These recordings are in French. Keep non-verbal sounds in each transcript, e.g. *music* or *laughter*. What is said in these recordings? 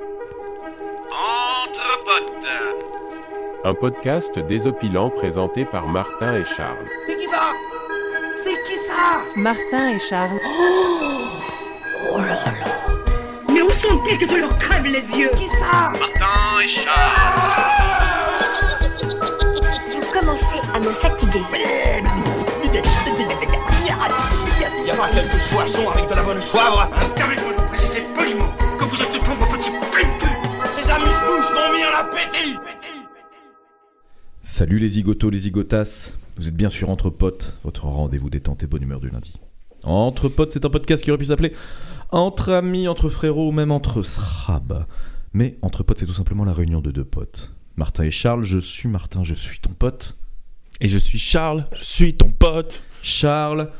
Entre potes. Un podcast désopilant présenté par Martin et Charles. C'est qui ça C'est qui ça Martin et Charles. Mais où sont-ils que je leur crève les yeux Qui ça Martin et Charles. Vous commencez à me fatiguer. Y a pas quelques soissons avec de la bonne soivre Permettez-moi de vous préciser poliment vous êtes de pauvres petits peintus Ces amuse-bouches m'ont mis en appétit Salut les zigotos, les zigotas. Vous êtes bien sûr Entre Potes, votre rendez-vous détente et bonne humeur du lundi. Entre Potes, c'est un podcast qui aurait pu s'appeler Entre amis, entre frérots ou même entre srabs. Mais Entre Potes, c'est tout simplement la réunion de deux potes. Martin et Charles, je suis Martin, je suis ton pote. Et je suis Charles, je suis ton pote. Charles,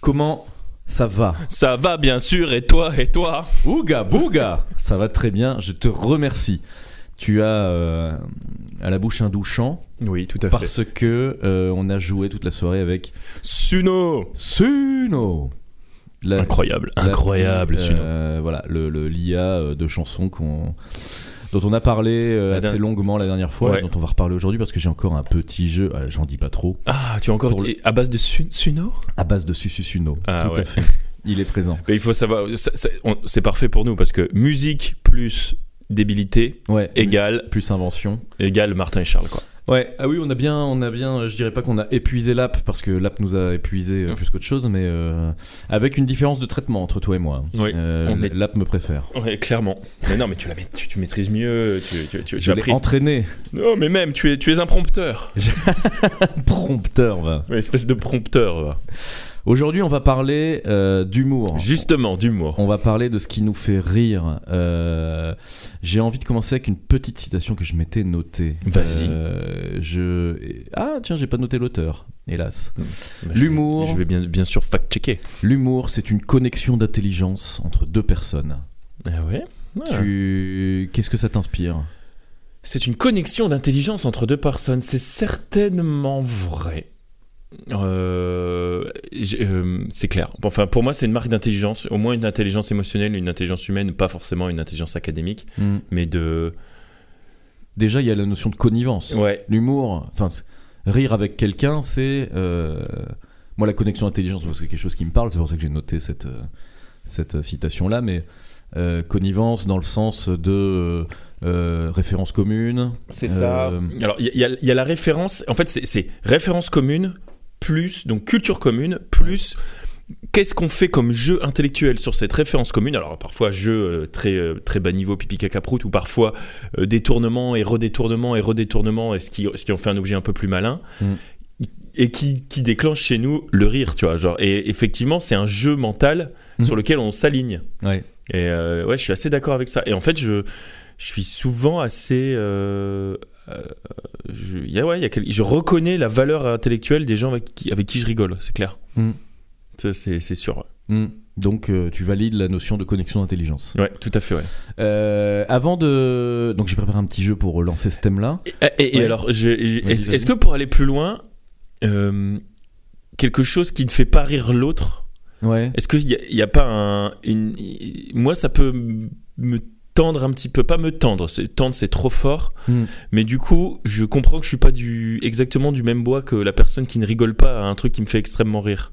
comment ça va Ça va bien sûr, et toi, et toi Ouga bouga Ça va très bien, je te remercie. Tu as euh, à la bouche un douchant Oui, tout à parce que euh, on a joué toute la soirée avec Suno Suno. La- Incroyable, la- incroyable, Suno. euh, Voilà, le, l'IA de chansons qu'on dont on a parlé euh, assez longuement la dernière fois, Ouais. et dont on va reparler aujourd'hui parce que j'ai encore un petit jeu, ah, j'en dis pas trop, Ah, tu as encore le- à base de Su- Suno? À base de Susu Suno. Ah, Tout ouais. à fait. Il est présent. Mais il faut savoir, c'est parfait pour nous parce que musique plus débilité Ouais. égale, plus invention. égale Martin et Charles, quoi. Ouais, ah oui, on a bien, on a bien, je dirais pas qu'on a épuisé l'app parce que l'app nous a épuisé euh, plus qu'autre chose, mais euh, avec une différence de traitement entre toi et moi. Oui, Euh, on est- L'app me préfère. Ouais, clairement. Mais non, mais tu, la tu, tu maîtrises mieux, tu, tu, tu, tu Je as l'ai pris. entraîné. Non, mais même, tu es, tu es un prompteur. *laughs* Prompteur, va. Espèce de prompteur, va. Aujourd'hui, on va parler euh, d'humour. Justement, d'humour. On va parler de ce qui nous fait rire. Euh, J'ai envie de commencer avec une petite citation que je m'étais notée. Vas-y. Euh, je... Ah, tiens, j'ai pas noté l'auteur, hélas. Bah, L'humour. Je vais bien, bien sûr fact-checker. L'humour, c'est une connexion d'intelligence entre deux personnes. Ah ouais? Ah. Tu... Qu'est-ce que ça t'inspire? C'est une connexion d'intelligence entre deux personnes. C'est certainement vrai. Euh, euh, c'est clair. Enfin, pour moi, c'est une marque d'intelligence. Au moins une intelligence émotionnelle, une intelligence humaine, pas forcément une intelligence académique, Hmm. mais de. Déjà, il y a la notion de connivence. Ouais. L'humour, enfin, rire avec quelqu'un, c'est. euh, Moi, la connexion intelligence, c'est quelque chose qui me parle, c'est pour ça que j'ai noté cette, euh, cette citation-là, mais euh, connivence dans le sens de euh, référence commune. C'est ça. Alors, il y, a- y y la référence. En fait, c'est référence commune plus donc culture commune plus. Qu'est-ce qu'on fait comme jeu intellectuel sur cette référence commune Alors parfois jeu euh, très euh, très bas niveau pipi caca prout ou parfois euh, détournement et redétournement et redétournement et ce qui ce qui en fait un objet un peu plus malin Mm. et qui, qui déclenche chez nous le rire tu vois genre et effectivement c'est un jeu mental Mhm. sur lequel on s'aligne Ouais. et euh, ouais je suis assez d'accord avec ça et en fait je je suis souvent assez euh, je, il y a- ouais, y a quel- je reconnais la valeur intellectuelle des gens avec qui, avec qui je rigole, c'est clair. Mm. Ça, C'est sûr. Hmm. Donc, euh, tu valides la notion de connexion d'intelligence. Ouais, tout à fait, ouais. Euh, avant de. Donc, j'ai préparé un petit jeu pour lancer ce thème-là. Et, et- et Ouais. alors, je- est-ce que pour aller plus loin, euh, quelque chose qui ne fait pas rire l'autre, Ouais. est-ce qu'il n'y a, a pas un. une- moi, ça peut me tendre un petit peu, pas me tendre, tendre c'est trop fort, Hmm. mais du coup, je comprends que je suis pas du, exactement du même bois que la personne qui ne rigole pas à un truc qui me fait extrêmement rire.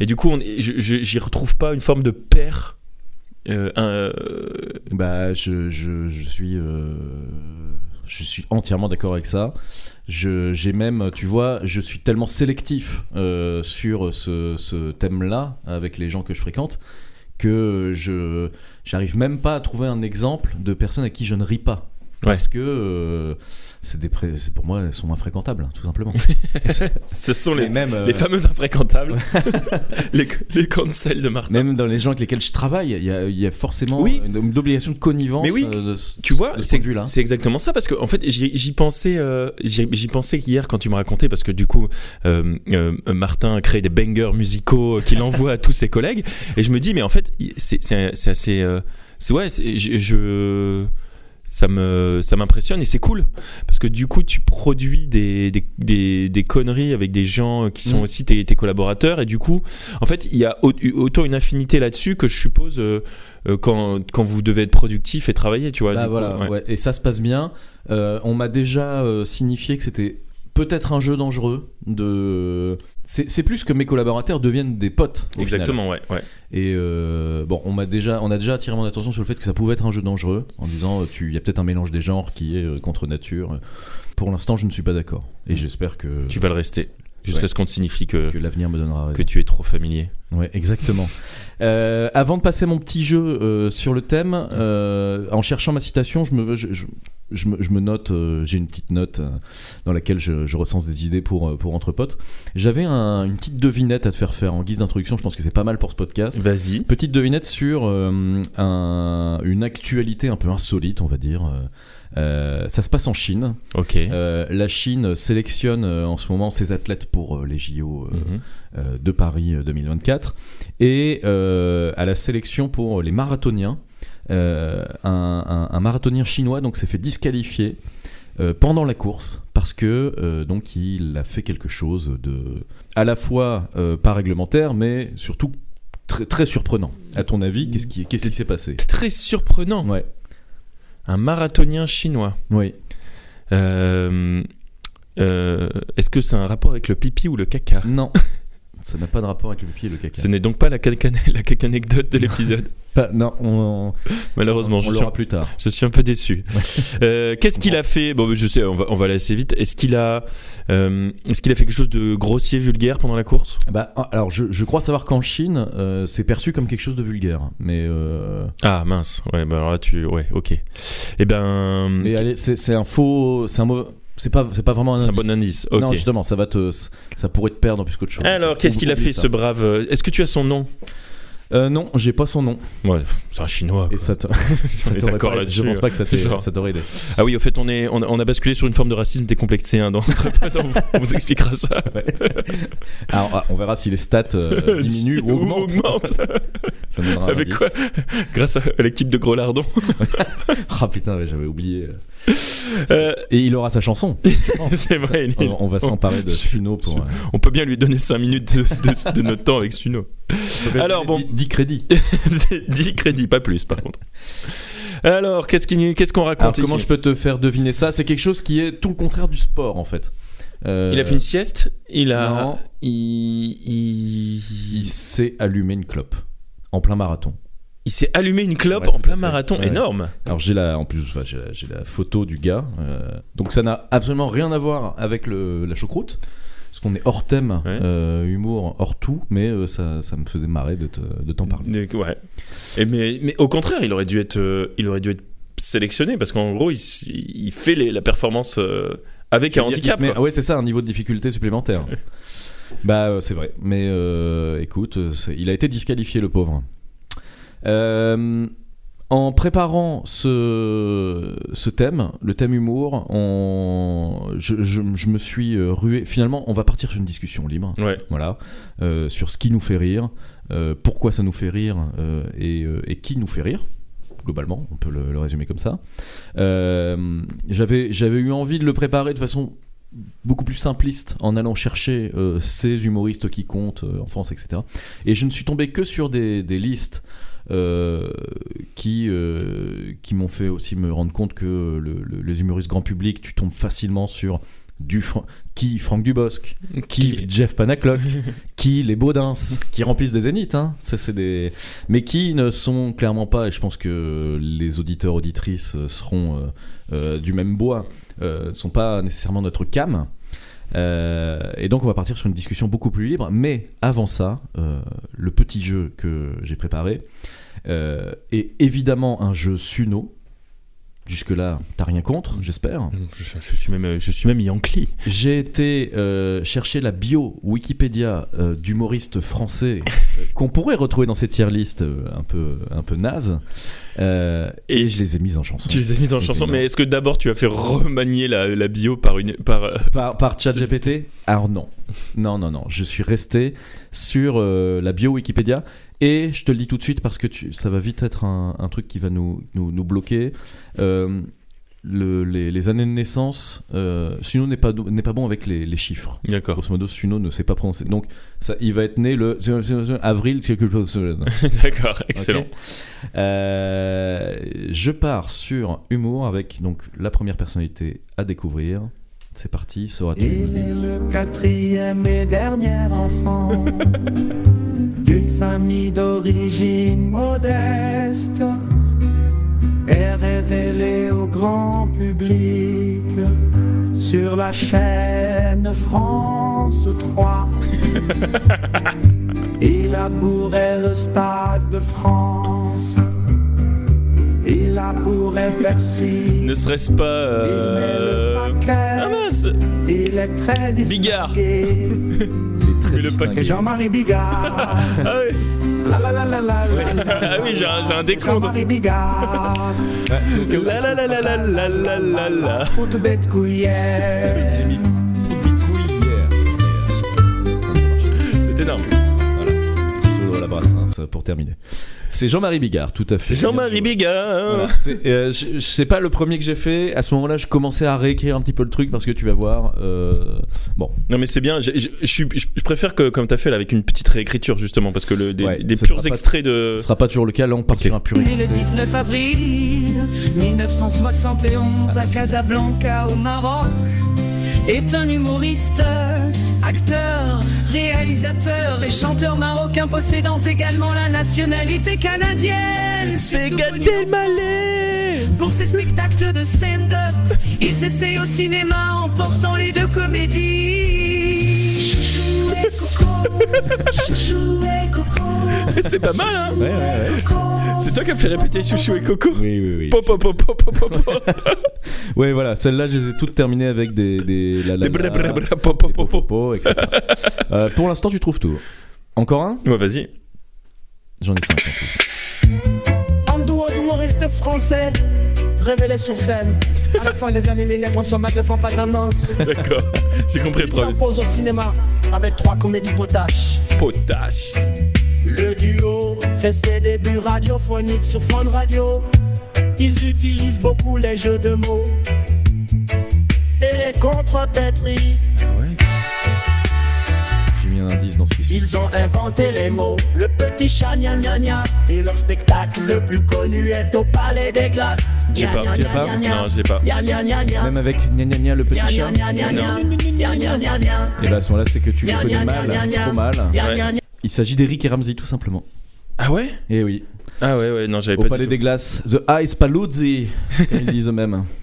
Et du coup, j'y retrouve pas une forme de pair. euh, euh, Bah, je, je, je suis, euh, je suis entièrement d'accord avec ça. J'ai même, tu vois, je suis tellement sélectif euh, sur ce, ce thème-là avec les gens que je fréquente que je, j'arrive même pas à trouver un exemple de personnes à qui je ne ris pas. Ouais. Parce que euh, c'est des pour moi elles sont infréquentables, tout simplement. *laughs* ce sont les, même, euh, les fameux infréquentables, *laughs* les, les cancels de Martin. même dans les gens avec lesquels je travaille, il y a, il y a forcément Oui. une, une obligation de connivence. Mais oui. euh, de Tu vois, ce c'est exactement ça parce que en fait j'y pensais, euh, j'y pensais hier quand tu me racontais parce que du coup euh, Martin a créé des bangers musicaux qu'il envoie à tous ses collègues et je me dis mais en fait c'est assez, c'est ouais, je- ça me ça m'impressionne et c'est cool parce que du coup tu produis des, des, des, des conneries avec des gens qui sont Mm. aussi tes, tes collaborateurs et du coup en fait il y a au- autant une affinité là-dessus que je suppose euh, euh, quand, quand vous devez être productif et travailler tu vois Bah du coup, voilà, ouais. ouais. et ça se passe bien. Euh, on m'a déjà euh, signifié que c'était peut-être un jeu dangereux. De, c'est plus que mes collaborateurs deviennent des potes. exactement ouais, ouais. Et euh, bon, on m'a déjà, on a déjà attiré mon attention sur le fait que ça pouvait être un jeu dangereux, en disant, euh, tu, il y a peut-être un mélange des genres qui est euh, contre nature. Pour l'instant, je ne suis pas d'accord, et j'espère que tu vas le rester jusqu'à Ouais. ce qu'on te signifie que, que l'avenir me donnera raison. que tu es trop familier Ouais, exactement. *laughs* Euh, avant de passer mon petit jeu euh, sur le thème, euh, en cherchant ma citation, je me, je, je- je me, je me note, euh, j'ai une petite note euh, dans laquelle je, je recense des idées pour, euh, pour entre potes. J'avais un- une petite devinette à te faire faire en guise d'introduction, je pense que c'est pas mal pour ce podcast. vas-y Petite devinette sur euh, un- une actualité un peu insolite, on va dire. Ça se passe en Chine. ok la Chine sélectionne en ce moment ses athlètes pour les JO Mhm. de Paris euh, 2024. Et à la sélection pour les marathoniens, un, un- un marathonien chinois donc s'est fait disqualifier euh, pendant la course parce que euh, donc il a fait quelque chose de à la fois euh, pas réglementaire mais surtout très, très surprenant. À ton avis, qu'est-ce qui qu'est-ce qui s'est passé? Très surprenant Ouais, un marathonien chinois oui. Euh, euh, Est-ce que c'est un rapport avec le pipi ou le caca? Non. *laughs* Ça n'a pas de rapport avec le pipi et le caca. Ce n'est donc pas la caca- *laughs* la caca-anecdote de l'épisode. *laughs* Non, on, Malheureusement, on je, suis l'aura plus tard. je suis un peu déçu. *laughs* Euh, Qu'est-ce qu'il a fait? Bon, je sais, on va, on va aller assez vite. Est-ce qu'il a, euh, est-ce qu'il a fait quelque chose de grossier, vulgaire pendant la course? Bah, alors, je, je crois savoir qu'en Chine, euh, c'est perçu comme quelque chose de vulgaire. Mais, Ah mince. Ouais, bah alors là, tu, ouais, ok. Eh ben, mais allez, c'est c'est un faux. C'est un mauvais- C'est pas, c'est pas vraiment un c'est un indice. bon indice. Non, justement, ça va te, ça pourrait te perdre plus qu'autre chose. alors, qu'est-ce qu'il a fait, ça. ce brave euh, Est-ce que tu as son nom? Euh, non, j'ai pas son nom. Ouais, c'est un chinois. Et quoi. ça te- *laughs* ça d'accord là-dessus. Je pense pas que ça ça t'aurait aidé. Ah oui, au fait, on, est, on, a, on a basculé sur une forme de racisme décomplexé hein, dans. *laughs* On, vous- expliquera ça. Alors, ah, on verra si les stats euh, *laughs* diminuent ou augmentent. augmentent. Ça me donnera un Avec indice. quoi? Grâce à l'équipe de Gros Lardon. Ah putain, j'avais oublié. *laughs* Euh, Et il aura sa chanson. *laughs* c'est vrai. il On, va s'emparer de Suno pour. euh, On peut bien lui donner 5 minutes de, de- de notre temps avec Suno. Alors, bon. 10 crédits. *laughs* 10 crédits, pas plus par contre. Alors, qu'est-ce qu'on Alors, raconte comment ici je peux te faire deviner ça? C'est quelque chose qui est tout le contraire du sport en fait. Euh, Il a fait une sieste Il a. non. Il, il, Il s'est allumé une clope en plein marathon. Il s'est allumé une clope Ouais, en plein marathon, Ouais. énorme. Alors j'ai la, en plus, enfin, j'ai la, j'ai la photo du gars. euh, donc ça n'a absolument rien à voir avec le, la choucroute. Parce qu'on est hors thème, Ouais. euh, humour, hors tout, mais euh, ça, ça me faisait marrer de te- de t'en parler. Ouais. Et mais, mais au contraire, il aurait dû être, il aurait dû être sélectionné parce qu'en gros, il, fait les- la performance avec un handicap. met- ouais, c'est ça, un niveau de difficulté supplémentaire. *laughs* bah, c'est vrai. Mais écoute, il a été disqualifié, le pauvre. Euh, en préparant ce, ce thème, le thème humour, on, je, je- je me suis euh, rué. Finalement, on va partir sur une discussion libre. Ouais. Voilà, euh, sur ce qui nous fait rire, euh, pourquoi ça nous fait rire et, et qui nous fait rire. Globalement, on peut le, le résumer comme ça. J'avais j'avais eu envie de le préparer de façon beaucoup plus simpliste en allant chercher euh, ces humoristes qui comptent euh, en France, etc. Et je ne suis tombé que sur des, des listes euh, qui, euh, qui m'ont fait aussi me rendre compte que le- le- les humoristes grand public, tu tombes facilement sur du Fran- qui Franck Dubosc, qui Jeff Panaclock, *laughs* qui les Baudins, qui remplissent des zéniths, hein. Ça, c'est des... mais qui ne sont clairement pas, et je pense que les auditeurs auditrices euh, seront euh, euh, du même bois, euh, sont pas nécessairement notre cam. Euh, et donc on va partir sur une discussion beaucoup plus libre. Mais avant ça, euh, le petit jeu que j'ai préparé euh, est évidemment un jeu Suno. Jusque-là, t'as rien contre, j'espère. Je, je suis même, je suis même Yankee. J'ai été euh, chercher la bio Wikipédia euh, d'humoristes français *laughs* euh, qu'on pourrait retrouver dans ces tier lists euh, un peu un peu naze. Euh, et, Et je les ai mises en chanson. Tu les as mises en chanson, mais est-ce que d'abord tu as fait remanier la, la bio par une, par euh, par par ChatGPT. Alors non, non non non, je suis resté sur euh, la bio Wikipédia et je te le dis tout de suite parce que tu, ça va vite être un, un truc qui va nous nous, nous bloquer. Euh, le- les, les années de naissance, euh, Suno n'est pas, n'est pas bon avec les, les chiffres. D'accord. Grosso modo, Suno ne sait pas prononcer. Donc, ça, il va être né le avril quelque chose. *laughs* D'accord, excellent. Euh, je pars sur humour avec donc la première personnalité à découvrir. C'est parti, sauras-tu Il est le quatrième et dernier enfant *laughs* famille d'origine modeste est révélé au grand public sur la chaîne France 3. *laughs* Il a bourré le stade de France. Il a bourré Bercy. Ne serait-ce pas. euh, Il met le paquet. Ah mince Il est très Bigard. *laughs* très Mais distingué. C'est Jean-Marie Bigard. Ah oui, La la la la la la la. Ah oui, j'ai un- j'ai un décompte. Jean-Marie Bigard. La la la la la la la la la. Route bête couillère. J'ai mis Brassens pour terminer. C'est Jean-Marie Bigard, tout à fait. C'est Jean-Marie Bigard. Voilà. C'est euh, je- c'est pas le premier que j'ai fait. À ce moment-là, je commençais à réécrire un petit peu le truc parce que tu vas voir. euh, Bon, Non mais c'est bien, je, suis- je- je préfère que comme t'as fait là avec une petite réécriture justement parce que le, des, Ouais, des purs sera pas- extraits de... ce sera pas toujours le cas. Là, on part Ok. sur un pur Né le extrait. 19 avril 1971 à Casablanca au Maroc est un humoriste, acteur, réalisateur et chanteur marocain possédant également la nationalité canadienne. C'est connu Pour ses spectacles de stand-up, il s'essaye au cinéma en portant les deux comédies. C'est pas mal hein Ouais, ouais, ouais. Coco. C'est toi qui as fait répéter Chouchou et Coco Oui, oui, oui. Pop, pop, pop, pop, pop, pop, pop. *laughs* Ouais, voilà. Celles-là, je les ai toutes terminées avec des des la, la, Des bra, la, bra, bra, pop, pop, des pop, pop. popopos, etc. Euh, pour l'instant, tu trouves tout. Encore un? Ouais vas-y. J'en ai cinq en tout. En d'humoristes français, révélés sur scène. À la fin des années 1000, les consommateurs font pas tendance. D'accord. J'ai compris le Ils problème. s'imposent au cinéma avec trois comédies potaches. Potache. Le duo fait ses débuts radiophoniques sur Fun Radio. Ils utilisent beaucoup les jeux de mots et les contre-pétries. Ah ouais. J'ai mis un indice dans ce qui suit. Ils ont inventé les mots, le petit chat gna gna gna. Et leur spectacle le plus connu est au Palais des Glaces. J'ai pas. gna pas. Non j'ai pas. Même avec gna gna gna le petit chat. Et bah à ce moment-là, c'est que tu Gna connais mal, trop mal. Il s'agit d'Eric et Ramsey, tout simplement. Ah ouais? Et oui. Ah ouais ouais non j'avais Au pas Palais du des. Glaces, The Ice Paluzzi, comme ils disent eux-mêmes. *laughs*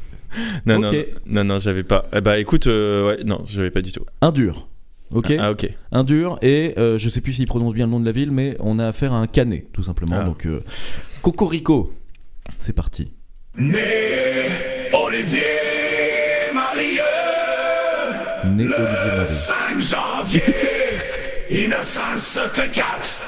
Non non non j'avais pas. Eh bah écoute euh, ouais non j'avais pas du tout. Un dur. Ok Ah ok. Un dur, et euh, je sais plus s'il prononce bien le nom de la ville, mais on a affaire à un canet, tout simplement. Ah. Donc, euh, Cocorico. C'est parti. Né Olivier Marieux, Né Olivier Marie. 5 janvier *laughs* 1974.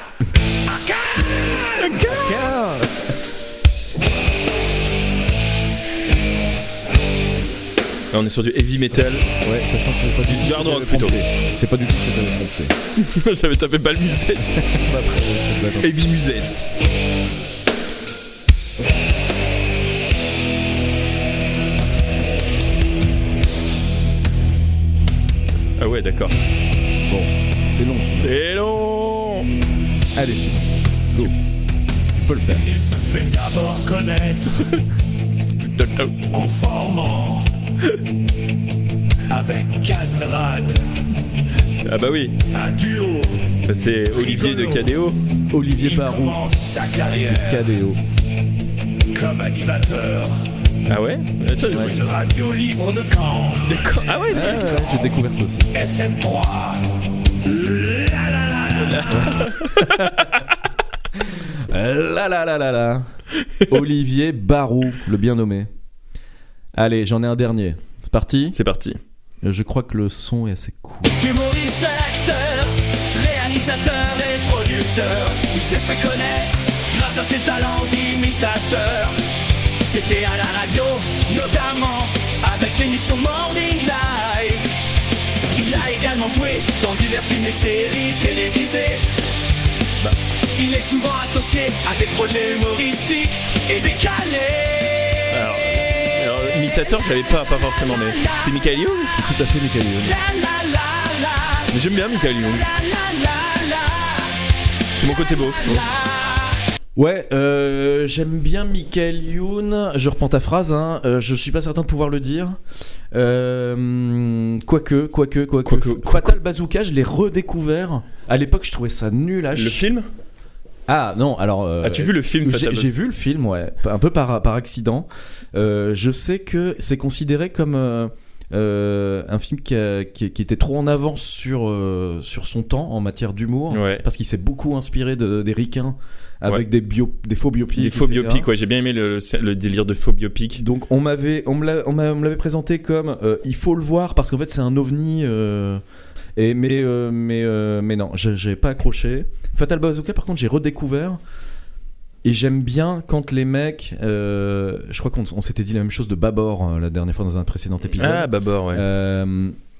Là on est sur du heavy metal. Ouais, que c'est pas du Du hard tout rock, plutôt. C'est pas du tout ce que j'avais prompté. *laughs* j'avais tapé *laughs* pas le musette. Heavy musette. Ah ouais d'accord. Bon, c'est long. C'est long. Allez, go. Tu peux le faire. Il se fait d'abord connaître *laughs* en formant avec Canrad Ah bah oui, un duo. Ça, c'est Olivier de Cadéo. Olivier Barou, commence sa carrière comme animateur Ah ouais? Attends, sur une radio libre de Caen, D'accord. Ah ouais, Ah, c'est. ouais, ouais, j'ai découvert ça aussi. FM3. La la la la la. Olivier Barou, le bien nommé. Allez, j'en ai un dernier. C'est parti. C'est parti. Euh, Je crois que le son est assez cool. Humoriste, acteur, réalisateur et producteur, il s'est fait connaître grâce à ses talents d'imitateur. C'était à la radio, notamment avec l'émission Morning Live. Il a également joué dans divers films et séries télévisées. Il est souvent associé à des projets humoristiques et décalés. Alors, alors, imitateur j'avais pas, pas forcément, mais c'est Michael Youn C'est tout à fait Michael Youn. Mais J'aime bien Michael Youn. C'est mon côté beau. Ouais, euh, j'aime bien Michael Youn. Je reprends ta phrase, hein. euh, je suis pas certain de pouvoir le dire. Euh, quoique, quoique, quoique. Quoique- Fatal Bazooka, je l'ai redécouvert. À l'époque, je trouvais ça nul à Le film? Ah non, alors. euh, As-tu vu le film j'ai- vu le film, ouais, un peu par, par accident. Euh, je sais que c'est considéré comme euh, un film qui, a- qui- qui était trop en avance sur, sur son temps en matière d'humour, Ouais. parce qu'il s'est beaucoup inspiré de, des ricains avec Ouais. des, bio, des faux biopics. Des faux etc. biopics, ouais, j'ai bien aimé le, le délire de faux biopics. Donc on m'avait, on me l'avait présenté comme euh, il faut le voir parce qu'en fait c'est un ovni. euh, et mais euh, mais euh, mais non, j'ai pas accroché. Fatal Bazooka par contre j'ai redécouvert et j'aime bien quand les mecs. je crois qu'on on s'était dit la même chose de Babor la dernière fois dans un précédent épisode. Ah, Babor, ouais.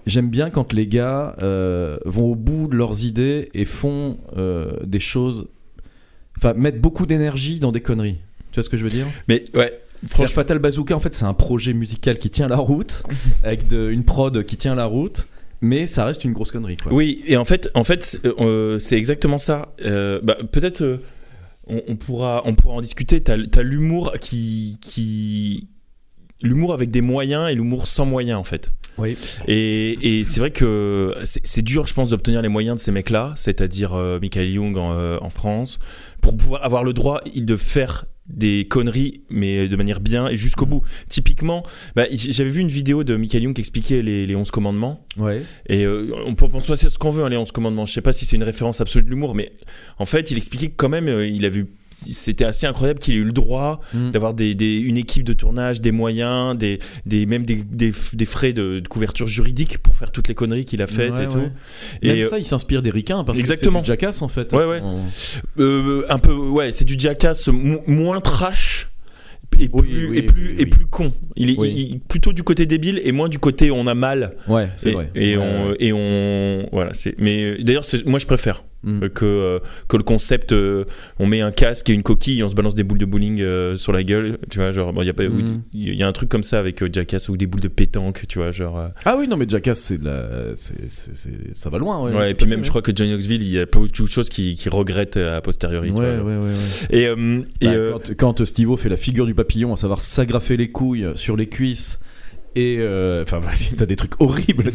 J'aime bien quand les gars vont au bout de leurs idées et font des choses. Enfin, mettent beaucoup d'énergie dans des conneries. Tu vois ce que je veux dire? Mais ouais, Franchement, Fatal Bazooka, en fait, c'est un projet musical qui tient la route, *laughs* avec de- une prod qui tient la route, mais ça reste une grosse connerie. Quoi. Oui, et en fait, en fait, euh, c'est exactement ça. Euh, bah, peut-être euh, on, on pourra, on pourra en discuter. T'as, as l'humour qui, qui, l'humour avec des moyens et l'humour sans moyens en fait. Oui. Et, et c'est vrai que c'est, dur, je pense, d'obtenir les moyens de ces mecs-là, c'est-à-dire euh, Michael Young en, euh, en France, pour pouvoir avoir le droit de faire des conneries, mais de manière bien et jusqu'au bout. Typiquement, bah, j'avais vu une vidéo de Michael Young qui expliquait les, les 11 commandements. Ouais. Et euh, on peut penser à ce qu'on veut, hein, les 11 commandements. Je sais pas si c'est une référence absolue de l'humour, mais en fait, il expliquait que quand même, euh, il a vu. C'était assez incroyable qu'il ait eu le droit Mm. d'avoir des, des- une équipe de tournage, des moyens, des, des, même des, frais de, de couverture juridique pour faire toutes les conneries qu'il a faites Ouais, et ouais. tout. Même Et, ça, il s'inspire des ricains parce Exactement. que c'est du jackass en fait. Ouais, ouais. En- euh, un peu, ouais, c'est du jackass mo- moins trash. Et plus, oui, et plus, oui, et oui. plus con. Il est il- plutôt du côté débile et moins du côté on a mal. Ouais, c'est vrai. Et, Ouais, on, et on. Voilà, c'est. Mais euh, d'ailleurs, moi je préfère Mm. que, euh, que le concept euh, on met un casque et une coquille et on se balance des boules de bowling euh, sur la gueule. Tu vois, genre, il y, a pas- Mm. il y a un truc comme ça avec Jackass ou des boules de pétanque, tu vois, genre. Ah oui, non, mais jackass, c'est la... c'est- c'est- c'est- ça va loin. Ouais, Ouais, et puis à même, fait, je crois que Johnny Knoxville, il y a pas beaucoup de choses qu'il regrette a posteriori. Ouais, tu ouais, vois. Et, et, Bah, quand, quand Steve-O fait la figure du papillon, à savoir s'agrafer les couilles sur les cuisses et euh, enfin *laughs* vas-y, t'as des trucs horribles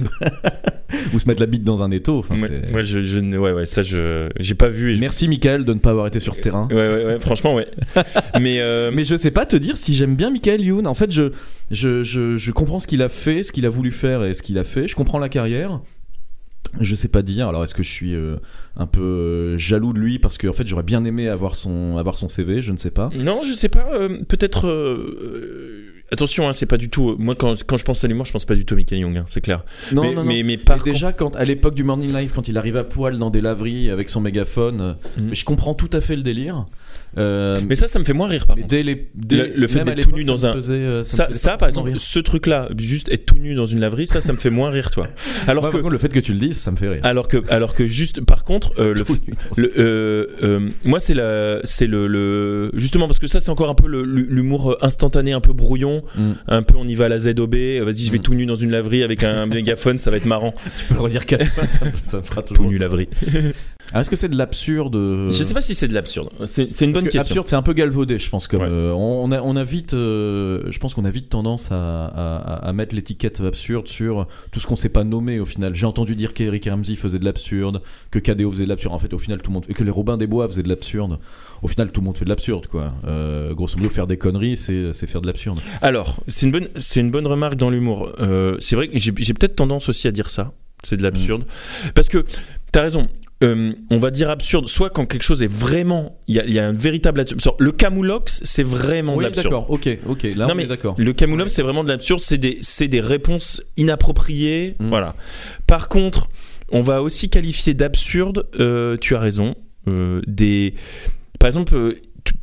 *laughs* ou se mettre la bite dans un étau. moi, je, je ouais, ouais, ça, je, j'ai pas vu. Et je- Merci Michael de ne pas avoir été sur ce terrain. Ouais, ouais, ouais, franchement, ouais. *laughs* mais, euh, Mais je sais pas te dire si j'aime bien Michael Youn. En fait, je, je, je, je comprends ce qu'il a fait, ce qu'il a voulu faire et ce qu'il a fait. Je comprends la carrière. Je sais pas dire. Alors, est-ce que je suis euh, un peu euh, jaloux de lui parce que en fait, j'aurais bien aimé avoir son, avoir son CV. Je ne sais pas. Non, je sais pas. euh, Peut-être. Euh, euh, attention, hein, c'est pas du tout. Moi, quand, quand je pense à l'humour, je pense pas du tout à Michael Young, hein, c'est clair. Non, mais, non, non. mais, mais Et par déjà, quand à l'époque du Morning Live, quand il arrive à poil dans des laveries avec son mégaphone, euh, Mhm. je comprends tout à fait le délire. Euh, Mais ça, ça me fait moins rire, par contre. dès les, dès- Le- le fait d'être tout nu dans un- faisait, euh, ça Ça, par exemple, rire. ce truc-là, juste être tout nu dans une laverie, ça, ça me fait moins rire, toi. Alors que, par contre, le fait que tu le dises, ça me fait rire. alors que, alors que juste, par contre, euh, le, le, euh, euh, moi, c'est la, c'est le, le, justement parce que ça, c'est encore un peu l'humour euh, instantané, un peu brouillon, Mm. un peu on y va à la ZOB. Vas-y, je vais Mm. tout nu dans une laverie avec un *laughs* mégaphone, ça va être marrant. Tu peux le redire quatre fois, ça, me- ça me fera toujours. Tout nu laverie. Ah, Est-ce que c'est de l'absurde euh, Je sais pas si c'est de l'absurde. C'est une parce bonne que question. Absurde, c'est un peu galvaudé, je pense. Comme Ouais. euh, on, a, on a vite, euh, je pense qu'on a vite tendance à, à- à mettre l'étiquette absurde sur tout ce qu'on sait pas nommer au final. J'ai entendu dire qu'Eric Ramsey faisait de l'absurde, que KDO faisait de l'absurde. En fait, au final, tout le monde, et que les Robins des Bois faisaient de l'absurde. Au final, tout le monde fait de l'absurde, quoi. Euh, grosso modo, faire des conneries, c'est faire de l'absurde. Alors, c'est une bonne, c'est une bonne remarque dans l'humour. Euh, c'est vrai que j'ai peut-être tendance aussi à dire ça. C'est de l'absurde. Parce que, t'as raison. euh, on va dire absurde, soit quand quelque chose est vraiment. Il y a, il y a un véritable absurde. Le camoulox, c'est vraiment de l'absurde. d'accord. Ok, ok. Là, Non, on mais est d'accord. Le camoulox, c'est vraiment de l'absurde. C'est des, c'est des réponses inappropriées. Mm. Voilà. Par contre, on va aussi qualifier d'absurde, euh, tu as raison, euh, des. Par exemple, euh,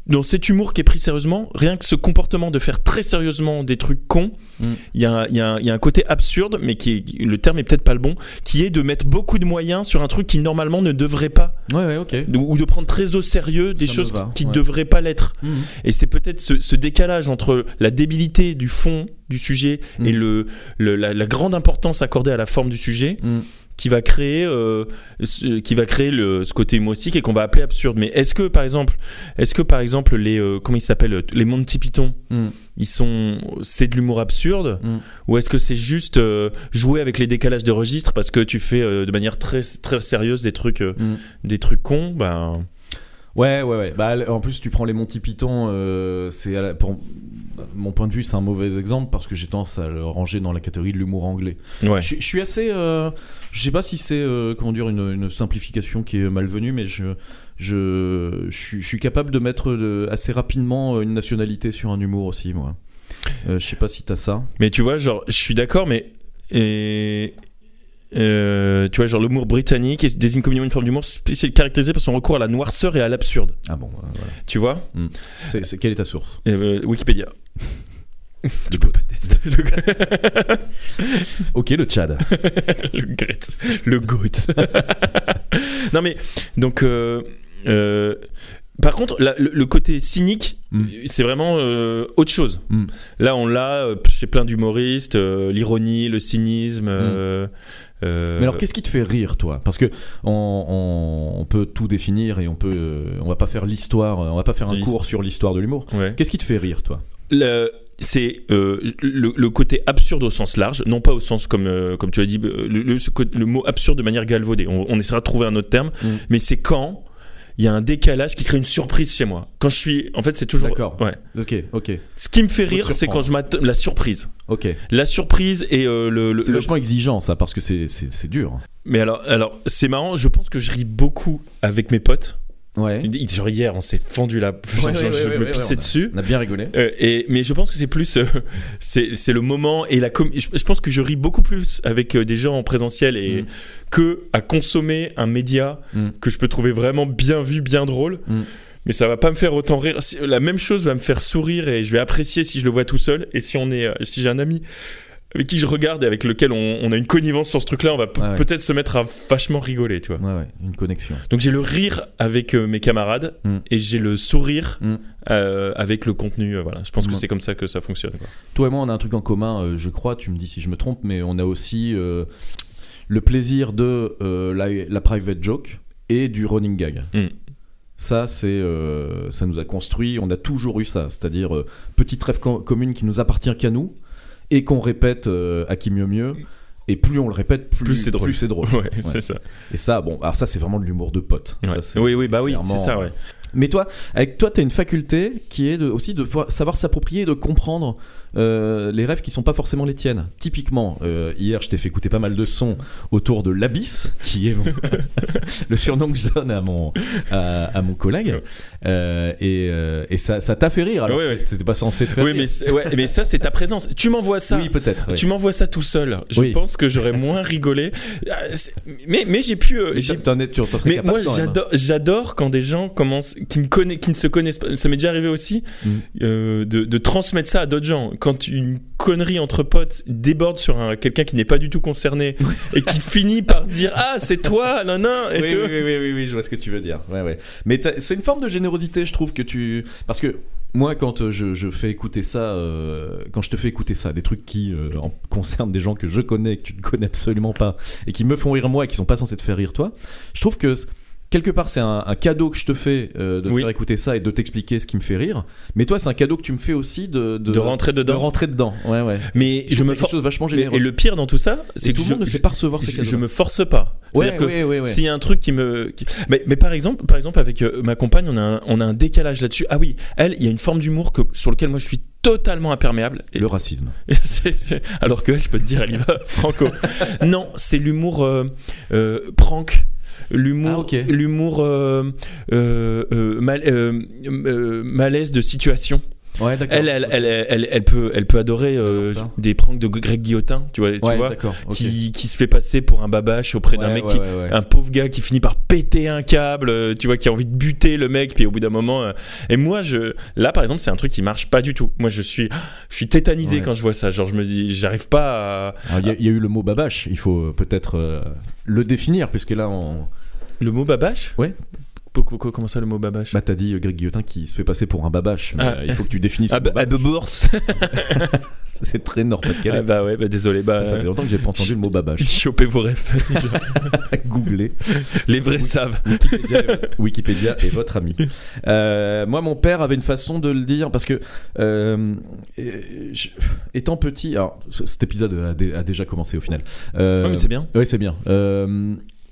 dans cet humour qui est pris sérieusement, rien que ce comportement de faire très sérieusement des trucs cons, il Mm. y, a un- il y a un- il y a un côté absurde, mais qui est, le terme est peut-être pas le bon, qui est de mettre beaucoup de moyens sur un truc qui normalement ne devrait pas, Ouais, ouais, ok. de- ou de prendre très au sérieux des Ça choses va, qui ne ouais. devraient pas l'être. Mhm. Et c'est peut-être ce, ce décalage entre la débilité du fond du sujet Mm. et le, le- la, la grande importance accordée à la forme du sujet Mm. Qui va créer, euh, ce, qui va créer le, ce côté humoristique et qu'on va appeler absurde. Mais est-ce que par exemple, est-ce que par exemple les euh, comment ils s'appellent les Monty Python, Mm. ils sont c'est de l'humour absurde Mm. ou est-ce que c'est juste euh, jouer avec les décalages de registre parce que tu fais euh, de manière très très sérieuse des trucs euh, Mm. des trucs cons? Ben Ouais, ouais, ouais. Bah, en plus, tu prends les Monty Python, euh, c'est la- pour mon point de vue, c'est un mauvais exemple parce que j'ai tendance à le ranger dans la catégorie de l'humour anglais. ouais Je, je suis assez. euh, je sais pas si c'est euh, comment dire une, une simplification qui est malvenue, mais je je, je, suis, je suis capable de mettre de- assez rapidement une nationalité sur un humour aussi, moi. Euh, je sais pas si t'as ça. Mais tu vois, genre, je suis d'accord, mais. Et, euh, tu vois, genre, l'humour britannique désigne communément une forme d'humour spécial caractérisée par son recours à la noirceur et à l'absurde. Ah bon, euh, voilà. Tu vois C'est, c'est- quelle est ta source Euh, Wikipédia. *laughs* tu peux pas tester le, *laughs* Ok, le Tchad. *laughs* le great, le goat. non, mais, donc. euh, euh, par contre, la- le, le côté cynique, Mm. c'est vraiment euh, autre chose. Mm. Là, on l'a euh, chez plein d'humoristes, euh, l'ironie, le cynisme. euh, euh, Mais alors, qu'est-ce qui te fait rire, toi? Parce que on, on- on peut tout définir et on peut, euh, on va pas faire l'histoire, on va pas faire un cours sur l'histoire de l'humour. ouais. Qu'est-ce qui te fait rire, toi? Le- c'est euh, le, le côté absurde au sens large, non pas au sens comme, euh, comme tu as dit, le, mot absurde de manière galvaudée. On, on essaiera de trouver un autre terme, Mm. mais c'est quand il y a un décalage qui crée une surprise chez moi. Quand je suis. En fait, c'est toujours. D'accord. Ouais. Ok, ok, Ce qui me fait rire, c'est quand je m'attends. La surprise. ok. La surprise et euh, le. le- C'est le- vachement exigeant, ça, parce que c'est dur. Mais alors, alors c'est marrant, je pense que je ris beaucoup avec mes potes. Ouais. Genre hier, on s'est fendu la. *laughs* genre, ouais, genre, ouais, je ouais, me ouais, pissais on a- dessus. On a bien rigolé. Euh, et, mais je pense que c'est plus euh, *laughs* c'est c'est le moment et la com- je, je pense que je ris beaucoup plus avec euh, des gens en présentiel et Mm. que à consommer un média Mm. que je peux trouver vraiment bien vu bien drôle Mm. mais ça va pas me faire autant rire la même chose va me faire sourire et je vais apprécier si je le vois tout seul et si on est euh, si j'ai un ami avec qui je regarde et avec lequel on, on a une connivence sur ce truc là on va ouais. peut-être se mettre à vachement rigoler tu vois Ouais, une connexion. donc j'ai le rire avec euh, mes camarades Mm. et j'ai le sourire Mm. euh, avec le contenu euh, voilà je pense que Mm. c'est comme ça que ça fonctionne quoi. Toi et moi, on a un truc en commun, je crois, tu me dis si je me trompe, mais on a aussi le plaisir de la, la private joke et du running gag. Ça, c'est, euh, ça nous a construit, on a toujours eu ça, c'est-à-dire euh, petite rêve co- commune qui nous appartient qu'à nous et qu'on répète euh, à qui mieux mieux. Et plus on le répète, plus, Plus c'est drôle. Plus c'est drôle. *laughs* Ouais, c'est ça. Et ça, bon, alors ça, c'est vraiment de l'humour de pote. Ouais. Ça, c'est- oui, oui, bah oui, c'est ça, ouais. Mais toi, avec toi, tu as une faculté qui est de, aussi de savoir s'approprier et de comprendre euh, les rêves qui sont pas forcément les tiennes. Typiquement, euh, hier, je t'ai fait écouter pas mal de sons autour de l'abysse, qui est mon- *laughs* le surnom que je donne à mon, à, à mon collègue. Euh, et, et ça ça t'a fait rire. Alors que ouais. c'était pas censé te faire Oui, rire. mais, c'est- ouais, mais ça, c'est ta présence. Tu m'envoies ça. Oui, peut-être. oui. Tu m'envoies ça tout seul. Je Oui. pense que j'aurais moins rigolé. Ah, Mais, mais j'ai pu. Mais es- tu mais moi, j'adore, quand des gens commencent, qui ne, connaissent, qui ne se connaissent pas. Ça m'est déjà arrivé aussi Mm. de, de transmettre ça à d'autres gens. Quand une connerie entre potes déborde sur un, quelqu'un qui n'est pas du tout concerné *laughs* et qui finit par dire Ah, c'est toi, nan, nan, et oui, oui, oui, oui, oui, oui, je vois ce que tu veux dire. Ouais, ouais. Mais c'est une forme de générosité, je trouve que tu. Parce que moi, quand euh, je, je fais écouter ça, euh, quand je te fais écouter ça, des trucs qui euh, en- concernent des gens que je connais, que tu ne connais absolument pas, et qui me font rire moi, et qui sont pas censés te faire rire toi, je trouve que quelque part c'est un, un cadeau que je te fais euh, de te Oui. faire écouter ça et de t'expliquer ce qui me fait rire. Mais toi, c'est un cadeau que tu me fais aussi de De rentrer dedans. De rentrer dedans. Ouais, ouais. Mais je me quelque force. vachement Mais- généreux. et le pire dans tout ça, c'est que tout le je, monde ne je- sait pas recevoir ces je, cadeaux. je me force pas. Ouais, C'est-à-dire que ouais, s'il y a un truc qui me. qui- Mais, mais par exemple, par exemple avec euh, ma compagne, on a un, on a un décalage là-dessus. Ah oui, elle, il y a une forme d'humour que sur lequel moi je suis totalement imperméable. Et- Le racisme. *laughs* Alors que elle, je peux te dire, elle y va *laughs* franco. non, c'est l'humour euh, prank. L'humour, Ah, ok. l'humour euh, euh, euh, mal- euh, euh, malaise de situation. Ouais. Elle, elle, elle, elle, elle peut, elle peut adorer euh, des pranks de Greg Guillotin, tu vois, tu vois qui, qui se fait passer pour un babache auprès d'un Ouais, mec qui, un pauvre gars qui finit par péter un câble, euh, tu vois, qui a envie de buter le mec, puis au bout d'un moment, euh, et moi, je, là, par exemple, c'est un truc qui marche pas du tout. Moi, je suis, je suis tétanisé quand je vois ça. Genre, je me dis, j'arrive pas à. Alors, Il y, a- il y a eu le mot babache, il faut peut-être euh, le définir, puisque là, on... Le mot babache? Ouais. Comment ça, le mot babache bah, t'as dit euh, Greg Guillotin qui se fait passer pour un babache, mais Ah. il faut que tu définisses Ah, bah, ah, bourse. *laughs* C'est très nord-pas-de-Calais. Ah, bah ouais, bah désolé, bah. Ça fait longtemps que j'ai pas entendu le mot babache. *laughs* Chopez vos refs. *laughs* Googlez. Les vrais savent. Wikipédia, est- Wikipédia est votre ami. Euh, moi, mon père avait une façon de le dire parce que, euh, je- étant petit, alors cet épisode a, dé- a déjà commencé au final. Euh, Ouais, mais c'est bien. Oui, c'est bien.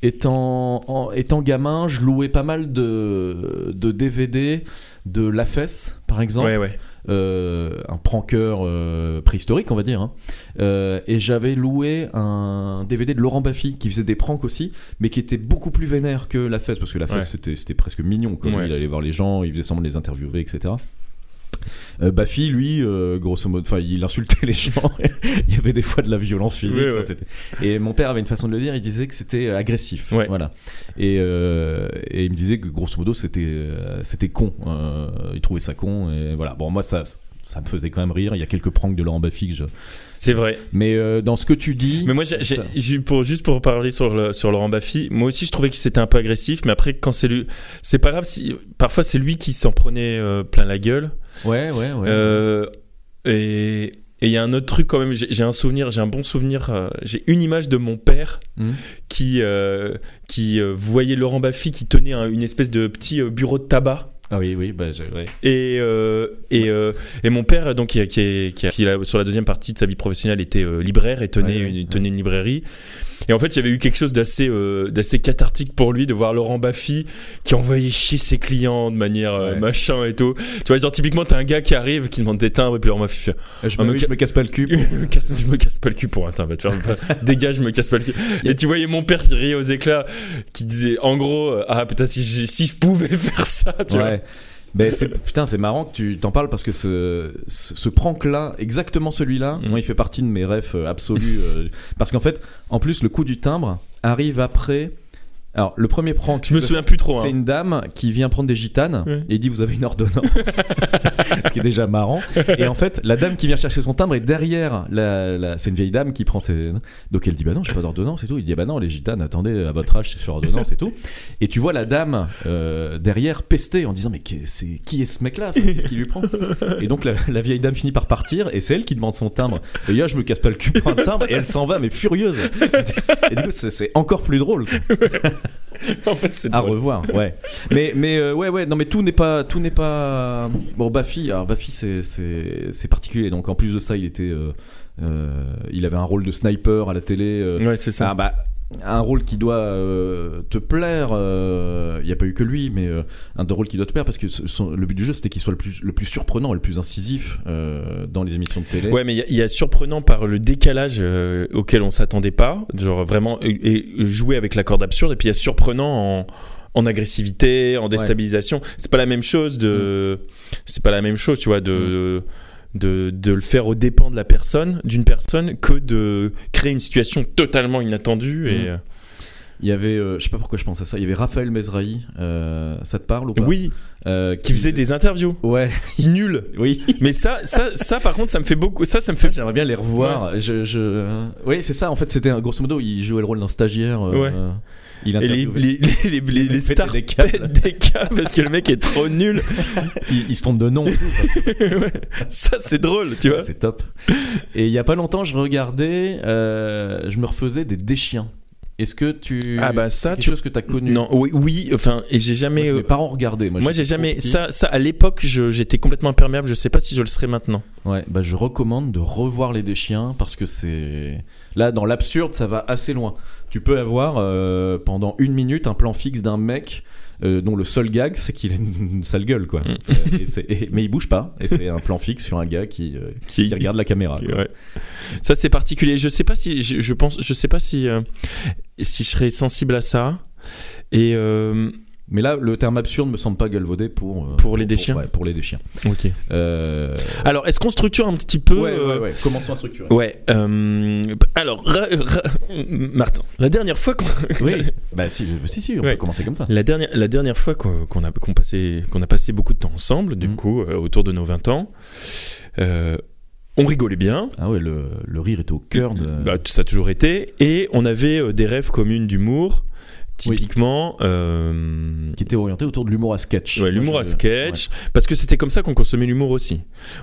Étant, en- étant gamin, je louais pas mal de, de DVD de La Fesse, par exemple. Ouais, ouais. Euh, un pranker euh, préhistorique, on va dire. hein. Euh, et j'avais loué un DVD de Laurent Baffy qui faisait des pranks aussi, mais qui était beaucoup plus vénère que La Fesse, parce que La Fesse Ouais. c'était, c'était presque mignon. Quoi. Ouais. Il allait voir les gens, il faisait semblant de les interviewer, etc. Euh, Baffy, lui, euh, grosso modo, enfin, il insultait *laughs* les gens. il y avait des fois de la violence physique. Ouais. Et mon père avait une façon de le dire. Il disait que c'était euh, agressif. Ouais. Voilà. Et, euh, et il me disait que grosso modo, c'était c'était con. Il trouvait ça con. Et voilà. Bon, moi, ça, ça me faisait quand même rire. Il y a quelques pranks de Laurent Baffy que je. C'est vrai. Mais euh, dans ce que tu dis. Mais moi, pour, juste pour parler sur, le, sur Laurent Baffy, moi aussi je trouvais que c'était un peu agressif, mais après, quand c'est lui. C'est pas grave si. Parfois, c'est lui qui s'en prenait euh, plein la gueule. Ouais, ouais, ouais. Euh, et. Et il y a un autre truc quand même, j'ai un souvenir, j'ai un bon souvenir, euh, j'ai une image de mon père Mhm. qui, euh, qui euh, voyait Laurent Baffy qui tenait un- une espèce de petit bureau de tabac. Ah oui, oui, bah, ouais. Et, euh, et, euh, et mon père, donc, qui, qui, qui, qui, sur la deuxième partie de sa vie professionnelle, était euh, libraire et tenait, Ouais, ouais, une, tenait une librairie. Et en fait, il y avait eu quelque chose d'assez euh, d'assez cathartique pour lui de voir Laurent Baffy qui envoyait chier ses clients de manière euh, Ouais. machin et tout. Tu vois, genre, typiquement, t'as un gars qui arrive, qui demande des timbres, et puis Laurent Baffy fait Je, Ah, me, mais je me casse pas le cul. pour- je me casse, je me casse pas le cul pour un timbre. Tu vois, *laughs* dégage, je me casse pas le cul. Et tu voyais mon père qui riait aux éclats, qui disait en gros, euh, ah putain, si, je- si je pouvais *laughs* faire ça, tu vois. Ouais. Mais c'est, putain, c'est marrant que tu t'en parles parce que ce, ce, ce prank-là, exactement celui-là, Mm. moi, il fait partie de mes rêves euh, absolus. euh, parce qu'en fait, en plus, le coup du timbre arrive après. Alors, le premier prank. Je me souviens plus trop. C'est Hein. une dame qui vient prendre des gitanes Ouais. et il dit vous avez une ordonnance *laughs* ce qui est déjà marrant et en fait la dame qui vient chercher son timbre est derrière la, la- c'est une vieille dame qui prend ses donc elle dit bah non j'ai pas d'ordonnance et tout il dit bah non les gitanes attendez à votre âge c'est sur ordonnance et tout et tu vois la dame euh, derrière pester en disant mais c'est qui est ce mec là qu'est-ce qu'il lui prend? Et donc la, la vieille dame finit par partir et c'est elle qui demande son timbre et là je me casse pas le cul pour un timbre et elle s'en va mais furieuse et du coup c'est c'est encore plus drôle *laughs* *laughs* en fait, c'est à drôle. revoir ouais mais mais euh, ouais ouais non mais tout n'est pas tout n'est pas bon Baffy alors Baffy c'est c'est c'est particulier donc en plus de ça il était euh, euh, il avait un rôle de sniper à la télé euh, Ouais, c'est ça. ah, bah un rôle qui doit euh, te plaire euh, il n'y a pas eu que lui mais euh, un rôle qui doit te plaire parce que son- le but du jeu c'était qu'il soit le plus le plus surprenant et le plus incisif euh, dans les émissions de télé. Ouais, mais il y a- il y, a surprenant par le décalage euh, auquel on s'attendait pas, genre vraiment et, et jouer avec la corde absurde, et puis il y a surprenant en, en agressivité, en déstabilisation. C'est pas la même chose de, c'est pas la même chose, tu vois, de, de de le faire aux dépens de la personne, d'une personne, que de créer une situation totalement inattendue et. Mm. euh, il y avait euh, je sais pas pourquoi je pense à ça il y avait Raphaël Mezrahi euh, ça te parle ou pas? Oui, Euh, qui faisait des interviews ouais *laughs* nulles. oui Mais ça, ça, ça, par contre, ça me fait beaucoup. Ça, ça me fait. j'aimerais bien les revoir. Je, je... Oui, c'est ça. En fait, c'était grosso modo, il jouait le rôle d'un stagiaire. Ouais. Il Et les, *laughs* les, les, stars des pètent des câbles parce que le mec est trop nul. *laughs* il, il se trompe de nom. *laughs* Ouais. Ça, c'est drôle, tu vois. c'est top. Et il y a pas longtemps, je regardais, euh, je me refaisais des déchiens. Est-ce que tu. Ah bah ça, quelque tu- chose que tu as connu? Non, oui, oui, enfin, et j'ai jamais. Parce que euh, mes parents regardaient. Moi, moi, j'ai jamais. petit. Ça, ça, à l'époque, je- j'étais complètement imperméable. Je sais pas si je le serais maintenant. Ouais, bah je recommande de revoir les déchiens parce que c'est. Là, dans l'absurde, ça va assez loin. Tu peux avoir euh, pendant une minute un plan fixe d'un mec euh, dont le seul gag c'est qu'il a une, une sale gueule, quoi. Mm. Enfin, et c'est- et- mais il bouge pas. Et c'est un plan fixe sur un gars qui, euh, Qui- qui regarde la caméra. Ouais. Ça, c'est particulier. Je sais pas si. Je, je pense. Je sais pas si. euh, si je serais sensible à ça. Et. Mais là, le terme absurde me semble pas galvaudé pour euh, Pour les déchiens ouais, pour les déchiens. Ok. Euh, Alors, est-ce qu'on structure un petit peu ouais, euh, ouais, ouais. Commençons à structurer. Ouais. euh, alors, ra- ra- Martin, la dernière fois qu'on. *laughs* Oui. bah si, je- si, si, on Ouais. peut commencer comme ça. La dernière, la dernière fois qu'on a, qu'on passé, qu'on a passé beaucoup de temps ensemble, du Mhm. coup, euh, autour de nos 20 ans, euh, on rigolait bien. Ah ouais, le, le rire est au cœur de. Bah, ça a toujours été. Et on avait euh, des rêves communes d'humour. Typiquement, euh, qui était orienté autour de l'humour à sketch. ouais, l'humour à sketch, parce que c'était comme ça qu'on consommait l'humour aussi.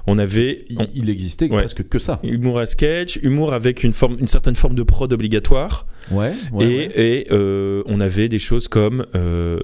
On avait Il, on- il existait Ouais. presque que ça. humour à sketch, humour avec une, forme, une certaine forme de prod obligatoire. Ouais. ouais, et et, euh, on avait des choses comme euh,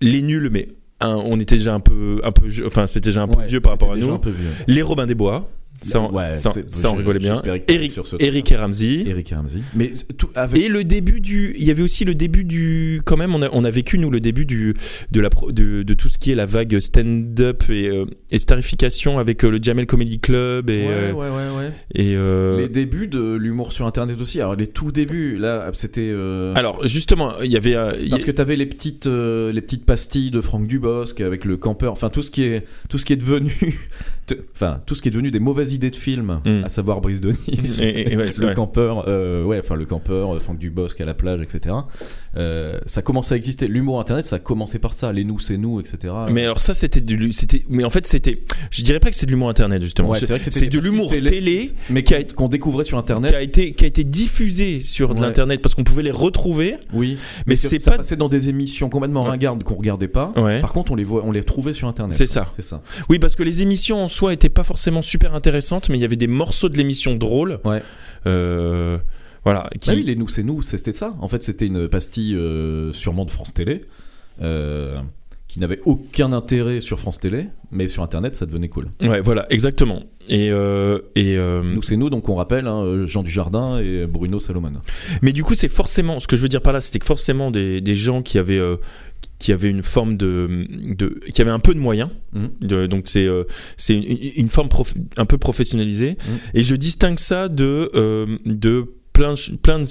les nuls, mais on était déjà un peu, un peu, enfin c'était déjà un peu vieux par rapport à nous. Les Robins des Bois, ça, on- Ouais, ça, on rigolait bien. Eric, sur ce Eric et Ramsey. Eric et Ramsey. Mais tout avec. Et le début du, il y avait aussi le début du, quand même, on a, on a vécu nous le début du, de la, de, de tout ce qui est la vague stand-up et, euh, et starification avec euh, le Jamel Comedy Club et, Ouais, euh, ouais, et euh, Les débuts de l'humour sur internet aussi. Alors les tout débuts, là, c'était. alors justement, il y avait, il y- Parce que t'avais les petites, les petites pastilles de Franck Dubosc avec le campeur, enfin tout ce qui est, tout ce qui est devenu, *laughs* enfin tout ce qui est devenu des mauvaises idées de films, Mm. à savoir Brice de Nice, Et- et- ouais, *laughs* c'est le campeur, euh, ouais, enfin le campeur, euh, Franck Dubosc à la plage, etc. Euh, ça commençait à exister. L'humour internet, ça a commencé par ça, les nous c'est nous, etc. Mais alors ça c'était du c'était mais en fait c'était je dirais pas que c'est de l'humour internet justement. Ouais, C'est- de l'humour télé, mais qui qui- qu'on découvrait sur qui internet. a été qui a été diffusé sur de l'internet parce qu'on pouvait les retrouver. Oui, Mais ça- c'est pas- dans des émissions complètement ringardes qu'on regardait pas. Ouais. Par contre, on les voit, on les trouvait sur internet. C'est ça. C'est ça. Oui parce que les émissions en soi étaient pas forcément super intéressantes mais il y avait des morceaux de l'émission drôles. Ouais. Euh, voilà qui Bah oui, les nous, c'est nous, c'était ça. En fait, c'était une pastille euh, sûrement de France Télé, euh, qui n'avait aucun intérêt sur France Télé, mais sur Internet, ça devenait cool. Ouais voilà exactement. Et euh, et euh, Nous, c'est nous, donc on rappelle hein, Jean Dujardin et Bruno Salomon. Mais du coup, c'est forcément. Ce que je veux dire par là, c'était que forcément des, des gens qui avaient. euh, qui avaient une forme de, de qui avaient un peu de moyens. De- donc c'est euh, c'est une, une forme prof- un peu professionnalisée Mhm. et je distingue ça de euh, de plein plein de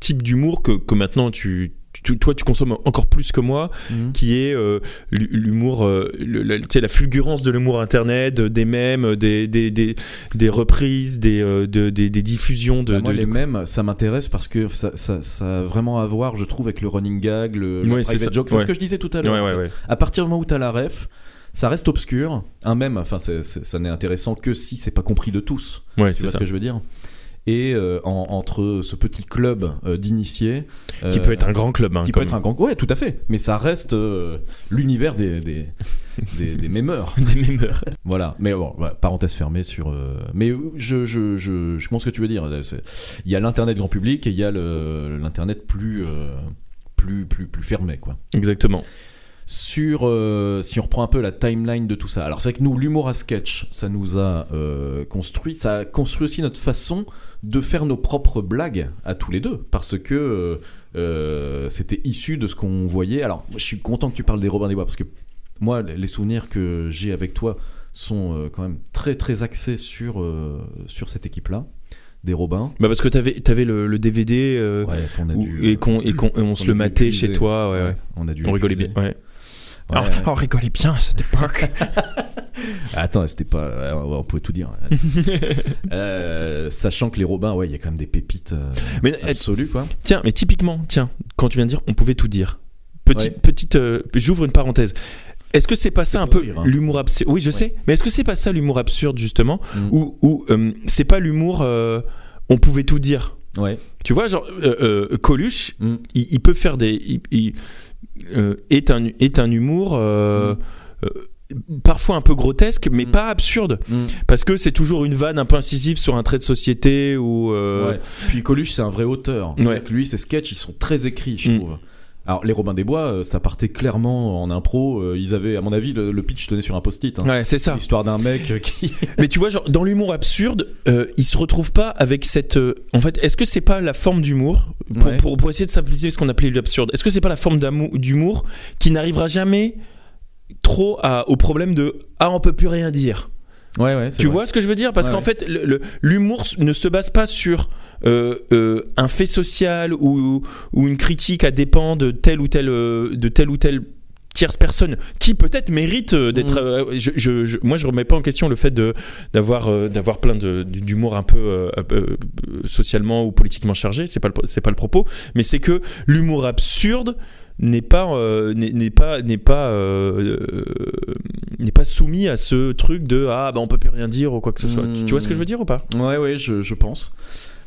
types d'humour que, que maintenant tu, tu- toi tu consommes encore plus que moi qui est euh, l'hu- l'humour, euh, tu sais, la fulgurance de l'humour internet, euh, des mèmes, des, des, des, des reprises, des, euh, de- des, des diffusions de. Bah, moi, de- les de- mêmes, ça m'intéresse parce que ça, ça, ça a vraiment à voir, je trouve, avec le running gag, le, le Ouais, c'est private ça. joke. C'est Ouais. ce que je disais tout à Ouais, l'heure. en fait. À partir du moment où t'as la ref, ça reste obscur. Un même, enfin, c'est- c'est- ça n'est intéressant que si c'est pas compris de tous. Tu c'est vois ça. ce que je veux dire? Et euh, en- entre ce petit club euh, d'initiés. Qui euh, peut être un grand club. hein, qui comme- peut être un grand. Ouais, tout à fait. Mais ça reste l'univers des, des, *laughs* des, des mémeurs. *laughs* Des mémeurs. Voilà. Mais bon, parenthèse fermée sur. Mais je, je, je, je comprends ce que tu veux dire. Il y a l'internet grand public et il y a l'internet plus, plus, plus, plus fermé, quoi. Exactement. Sur, euh, si on reprend un peu la timeline de tout ça. Alors c'est vrai que nous, l'humour à sketch, ça nous a euh, construit, ça a construit aussi notre façon de faire nos propres blagues à tous les deux, parce que euh, euh, c'était issu de ce qu'on voyait. Alors je suis content que tu parles des Robins des Bois, parce que moi, les souvenirs que j'ai avec toi sont euh, quand même très très axés sur, euh, sur cette équipe-là, des Robins. Bah parce que t'avais avais le, le DVD euh, Ouais, qu'on a où- dû, et qu'on et qu'on et on se le matait chez toi. Ouais, ouais. On a dû On rigolait bien. Ouais. Ouais, ouais. on rigolait bien à cette époque. *laughs* Attends, c'était pas. euh, On pouvait tout dire. *laughs* Euh, sachant que les Robins, ouais, il y a quand même des pépites euh, Mais absolues, quoi. tiens, mais typiquement, tiens, quand tu viens de dire, on pouvait tout dire. Petite, Ouais. petite, euh, j'ouvre une parenthèse. Est-ce que c'est pas ça un peu hein. l'humour absurde? Oui, je sais. Mais est-ce que c'est pas ça l'humour absurde justement, Mm. ou ou euh, c'est pas l'humour euh, on pouvait tout dire? Ouais. Tu vois, genre euh, euh, Coluche, Mm. il, il peut faire des, il, il, euh, est un est un humour. euh, euh, Parfois un peu grotesque, mais Mm. pas absurde. Mm. Parce que c'est toujours une vanne un peu incisive sur un trait de société ou. euh, Ouais. Puis Coluche, c'est un vrai auteur. Ouais. que lui, ses sketchs, ils sont très écrits, je Mm. trouve. Alors, les Robins des Bois, euh, ça partait clairement en impro. euh, Ils avaient, à mon avis, le, le pitch tenait sur un post-it. hein. Ouais, c'est ça. L'histoire d'un mec euh, qui. *laughs* Mais tu vois, genre, dans l'humour absurde, euh, il se retrouve pas avec cette. euh, en fait, est-ce que c'est pas la forme d'humour pour, Ouais. pour, pour essayer de simplifier ce qu'on appelait l'absurde Est-ce que c'est pas la forme d'humour qui n'arrivera jamais trop à- au problème de ah on peut plus rien dire Ouais, ouais. c'est Tu vrai. vois ce que je veux dire? Parce Ouais, qu'en fait, l'humour ne se base pas sur euh, euh, un fait social ou, ou une critique à dépend de telle ou telle, euh, de telle ou telle tierce personne qui peut-être mérite d'être. Mm. euh, je, je- je- moi, je remets pas en question le fait d'avoir euh, d'avoir plein d'humour un peu euh, socialement ou politiquement chargé. C'est pas c'est pas le propos, mais c'est que l'humour absurde n'est pas euh, n'est pas n'est pas euh, euh, n'est pas soumis à ce truc de ah bah on peut plus rien dire ou quoi que ce soit. Tu, vois ce que je veux dire ou pas? Ouais, ouais, je, je pense.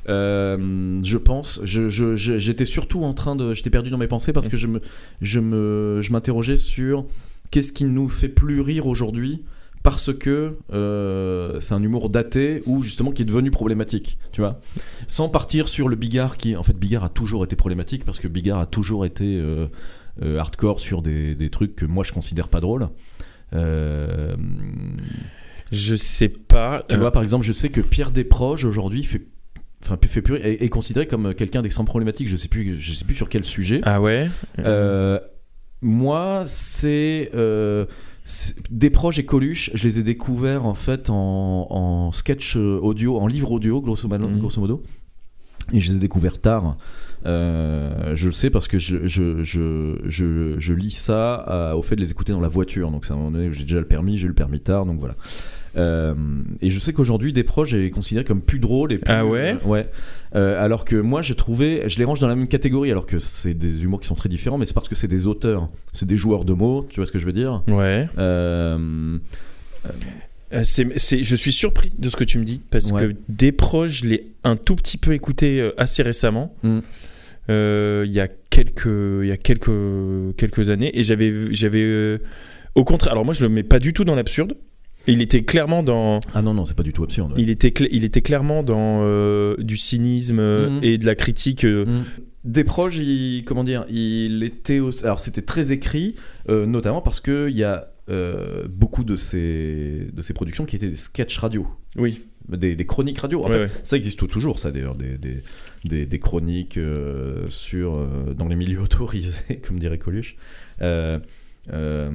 Euh, je pense. Je, je- j'étais surtout en train de. J'étais perdu dans mes pensées parce que je me, je me, je m'interrogeais sur qu'est-ce qui nous fait plus rire aujourd'hui parce que euh, c'est un humour daté ou justement qui est devenu problématique, tu vois. Sans partir sur le Bigard qui, en fait, Bigard a toujours été problématique parce que Bigard a toujours été euh, euh, hardcore sur des, des trucs que moi je considère pas drôles. Je sais pas. tu vois, par exemple, je sais que Pierre Desproges aujourd'hui fait, enfin, fait plus, est, est considéré comme quelqu'un d'extrêmement problématique. Je sais plus, je sais plus sur quel sujet. Ah ouais? Moi, c'est c'est- Desproges et Coluche. Je les ai découverts en fait en, en sketch euh, audio, en livre audio, grosso modo. Mhm. grosso modo. Et je les ai découverts tard. Euh, je le sais parce que je, je, je, je, je lis ça euh, au fait de les écouter dans la voiture. Donc, c'est à un moment donné, j'ai déjà le permis, j'ai eu le permis tard, donc voilà. Euh, et je sais qu'aujourd'hui, des proches est considéré comme plus drôle et plus, Ah ouais euh, ouais. Euh, alors que moi, j'ai trouvé, je les range dans la même catégorie, alors que c'est des humours qui sont très différents, mais c'est parce que c'est des auteurs, c'est des joueurs de mots, tu vois ce que je veux dire? Ouais. Euh, Euh, c'est, c'est- je suis surpris de ce que tu me dis parce Ouais. que des proches, je l'ai un tout petit peu écouté assez récemment. Mm. Euh, Il y a quelques, il y a quelques, quelques années et j'avais, euh, au contraire. Alors moi, je le mets pas du tout dans l'absurde. Il était clairement dans, Ah non, non, c'est pas du tout absurde. il était, cl- il était clairement dans euh, du cynisme Mhm. et de la critique. euh, Mm. Des proches, il, comment dire, il était au- alors c'était très écrit, euh, notamment parce que il y a euh, beaucoup de ces de ces productions qui étaient des sketchs radio, Oui. des, des chroniques radio. En Ouais, fait, ouais. ça existe toujours, ça d'ailleurs, des, des, des, des chroniques euh, sur euh, dans les milieux *laughs* autorisés, comme dirait Coluche. Euh,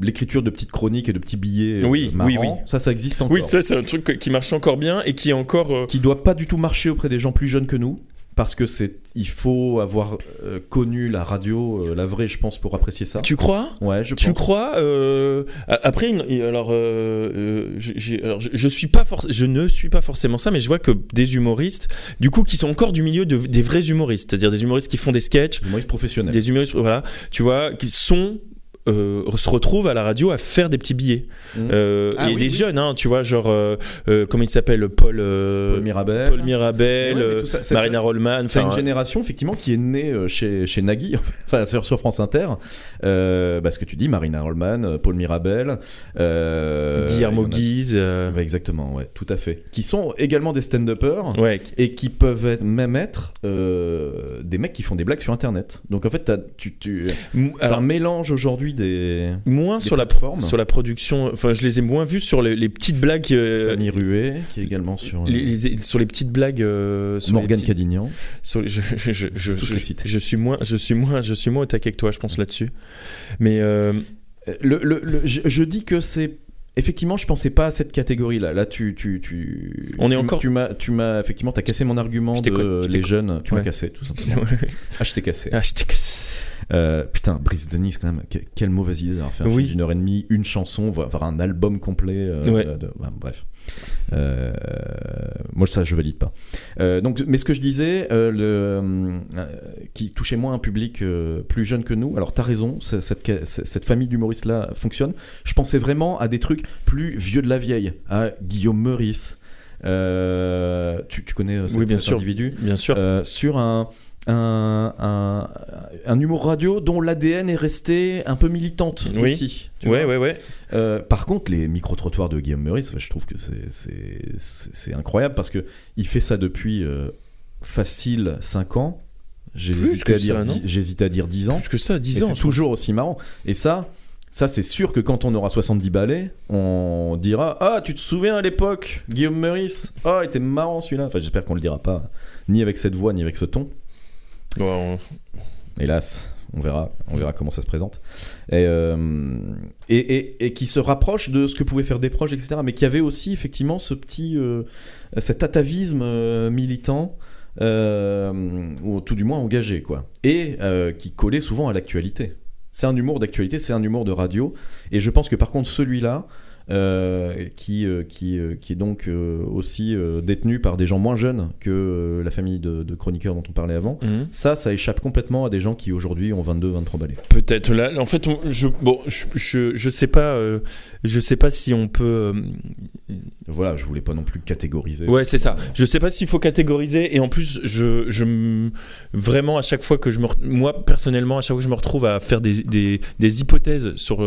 L'écriture de petites chroniques et de petits billets euh, Oui, marrants, oui. ça, ça existe encore. Oui, ça c'est un truc qui marche encore bien et qui est encore. euh, qui doit pas du tout marcher auprès des gens plus jeunes que nous parce que c'est il faut avoir euh, connu la radio euh, la vraie je pense pour apprécier ça Tu crois? Ouais je Tu pense crois euh, Après, une- alors, je, je suis pas je ne suis pas forcément ça, mais je vois que des humoristes, du coup, qui sont encore du milieu de, des vrais humoristes, c'est-à-dire des humoristes qui font des sketchs, humoriste professionnel des humoristes, voilà, tu vois, qui sont euh, se retrouvent à la radio à faire des petits billets. Mhm. Euh, Ah et oui, des oui. jeunes, hein, tu vois, genre, euh, euh, comment il s'appelle Paul, Paul Mirabel Paul Mirabel, Ouais, ça, Marina Rollman. c'est une génération effectivement qui est née chez, chez Nagui, *laughs* enfin sur, sur France Inter. Bah, ce que tu dis, Marina Rollman, Paul Mirabel, Guillermo a- Guise. Ouais, exactement, ouais, tout à fait. Qui sont également des stand-uppers ouais. et qui peuvent être, même être des mecs qui font des blagues sur Internet. Donc en fait, t'as- tu, Alors, un mélange aujourd'hui des, moins des sur la sur la production. Enfin, je les ai moins vus sur les, les petites blagues. euh, Fanny Ruet, qui est également sur les- les- sur les petites blagues. euh, sur Morgane petits- Cadignan. sur je, je, je, je, je- suis moins, je suis moins, je suis moins au taquet que toi, je pense là-dessus. Mais euh, Le, le- le- je, je dis que c'est. Effectivement, je pensais pas à cette catégorie-là. Là, tu, tu, tu. On est encore- Tu m'as, tu m'as effectivement, t'as cassé mon argument de les jeunes. Tu Ouais. m'as cassé, tout *laughs* simplement. ah, je t'ai cassé. ah, je t'ai cassé. Euh, putain, Brice Denis, quand même. que- quelle mauvaise idée d'avoir fait un Oui. film d'une heure et demie, une chanson, voire un album complet. euh, Ouais. de- ouais, bref. Euh, moi, ça, je valide pas. Euh, donc, mais ce que je disais, euh, le, qui touchait moins un public plus jeune que nous. Alors, t'as raison, cette, cette famille d'humoristes-là fonctionne. Je pensais vraiment à des trucs plus vieux de la vieille, à Guillaume Meurice. Tu, tu connais cet, Oui, bien cet sûr. individu Bien sûr. sur un, un, un, un humour radio dont l'ADN est resté un peu militante Oui. aussi. tu ouais, vois. ouais, ouais. Euh, par contre, les micro-trottoirs de Guillaume Meurice, je trouve que c'est- incroyable parce que il fait ça depuis euh, facile 5 ans. J'ai Plus hésité, que à dire ça, à dire 10 ans. Plus que ça, 10 Et ans. c'est toujours aussi marrant. Et ça, ça c'est sûr que quand on aura 70 balais, on dira Ah, tu te souviens à l'époque, Guillaume Meurice? Oh, il était marrant celui-là. Enfin, j'espère qu'on le dira pas, ni avec cette voix, ni avec ce ton. Hélas, on verra, on verra comment ça se présente. Et, euh, et, et- et qui se rapproche de ce que pouvaient faire des proches, etc. Mais qui avait aussi effectivement ce petit, euh, cet atavisme euh, militant, ou tout du moins engagé, quoi. Et qui collait souvent à l'actualité. C'est un humour d'actualité, c'est un humour de radio. Et je pense que par contre, celui-là, euh, qui, euh, qui, euh, qui est donc euh, aussi euh, détenu par des gens moins jeunes que la famille de, de chroniqueurs dont on parlait avant, Mhm. ça, ça échappe complètement à des gens qui aujourd'hui ont 22, 23 balais. Peut-être là, en fait, on- je, bon, je, je, je sais pas, je sais pas si on peut. Voilà, je voulais pas non plus catégoriser. Ouais, c'est ça. Je sais pas s'il faut catégoriser. Et en plus, je, je me- vraiment à chaque fois que je me, moi personnellement, à chaque fois que je me retrouve à faire des, des, des hypothèses sur,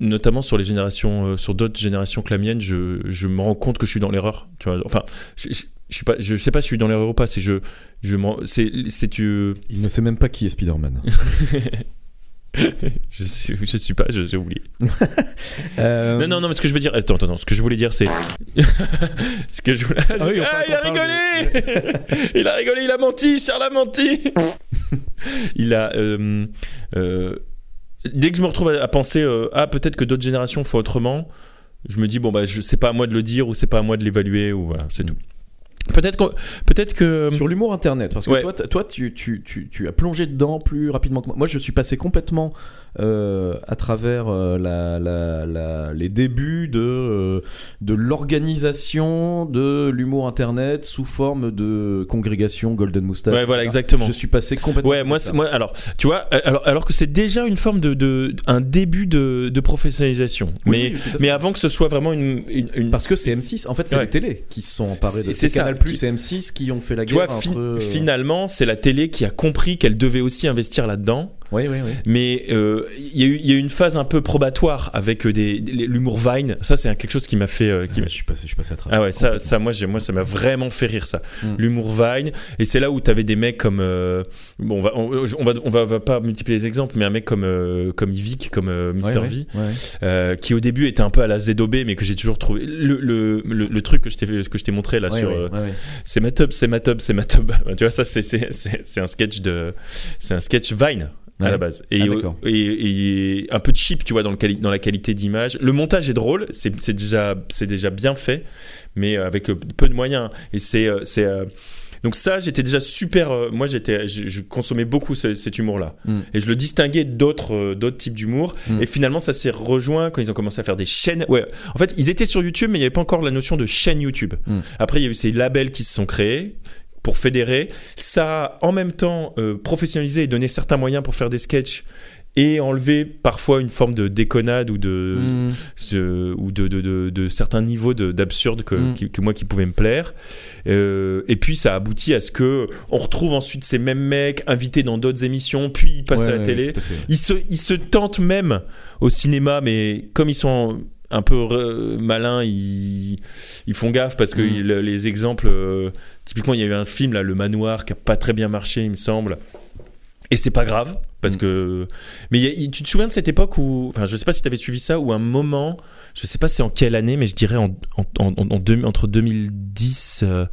notamment sur les générations, euh, sur d'autres générations que la mienne, je, je me rends compte que je suis dans l'erreur. Tu vois. Enfin, je, je, je suis pas, je sais pas si je suis dans l'erreur ou pas. C'est je, je c'est, c'est tu. Il ne sait même pas qui est Spider-Man. *laughs* je, suis- je suis pas, je- j'ai oublié. *laughs* Euh, Non, non, non, mais ce que je veux dire, attends, attends, non, ce que je voulais dire, c'est. *laughs* ce que je voulais. oui, enfin, ah, il a rigolé Il a rigolé, il a menti, Charles a menti Il a. euh, euh, dès que je me retrouve à, à penser, euh, ah, peut-être que d'autres générations font autrement, je me dis, bon, bah, je, c'est pas à moi de le dire ou c'est pas à moi de l'évaluer, ou voilà, c'est Mm. tout. Peut-être, que. Sur l'humour internet, parce que Ouais. toi, tu, tu, tu, tu as plongé dedans plus rapidement que moi. Moi, je suis passé complètement euh, à travers euh, la, la, la- les débuts de, euh, de l'organisation de l'humour internet sous forme de congrégation Golden Moustache. Ouais, voilà, exactement. Je suis passé complètement. Ouais, moi, moi, alors, tu vois, alors, alors que c'est déjà une forme de, de un début de, de professionnalisation. Oui, mais, mais avant que ce soit vraiment une, une, une- Parce que c'est M6, en fait, c'est Ouais. les télés qui se sont emparés de C'est- Canal Plus et M6 qui ont fait la tu guerre vois, entre. euh, finalement, c'est la télé qui a compris qu'elle devait aussi investir là-dedans. Oui, oui, oui. Mais euh, il y, a eu- il y a eu une phase un peu probatoire avec euh, des, des- l'humour Vine. Ça, c'est quelque chose qui m'a fait. euh, qui Ouais, m'a- je suis passé, je suis passé à travers. Ah ouais, ça, moi, ça m'a vraiment fait rire ça. Mm. L'humour Vine. Et c'est là où t'avais des mecs comme. euh, bon, on va, on, on va, on va, on va pas multiplier les exemples, mais un mec comme, euh, comme Yvick, comme euh. Ouais, ouais, V, ouais. euh, qui au début était un peu à la ZOB, mais que j'ai toujours trouvé. Le, le, le, le truc que je t'ai, montré là Ouais, sur. ouais, euh, ouais, ouais. c'est ma tub, c'est ma tub, c'est ma tub. *laughs* tu vois, ça, c'est un sketch de. C'est un sketch Vine. À Ouais. la base et, Ah, d'accord. et, et un peu cheap tu vois dans, le quali- dans la qualité d'image le montage est drôle c'est, déjà bien fait mais avec euh, peu de moyens et c'est euh, euh, donc ça j'étais déjà super euh, moi j'étais je, je consommais beaucoup ce- cet humour là Mm. et je le distinguais d'autres euh, d'autres types d'humour Mm. et finalement ça s'est rejoint quand ils ont commencé à faire des chaînes ouais en fait ils étaient sur YouTube mais il n'y avait pas encore la notion de chaîne YouTube Mm. après il y a eu ces labels qui se sont créés pour fédérer ça a en même temps euh, professionnalisé et donné certains moyens pour faire des sketchs et enlever parfois une forme de déconnade ou de, Mm. ce- ou de, de, de- certains niveaux de- d'absurde que, Mm. qui- que moi qui pouvaient me plaire. Euh, et puis ça aboutit à ce que on retrouve ensuite ces mêmes mecs invités dans d'autres émissions, puis ils passent Ouais, à la ouais, télé. à. Ils se, ils se tentent même au cinéma, mais comme ils sont un peu malins, ils, ils font gaffe parce que Mm. il- les exemples, euh, typiquement, il y a eu un film là, Le Manoir, qui a pas très bien marché, il me semble. Et c'est pas grave parce Mm. que. Mais y a- tu te souviens de cette époque où, enfin, je sais pas si tu avais suivi ça, où un moment, je sais pas c'est en quelle année, mais je dirais en, en, en- en deux- entre 2010, euh,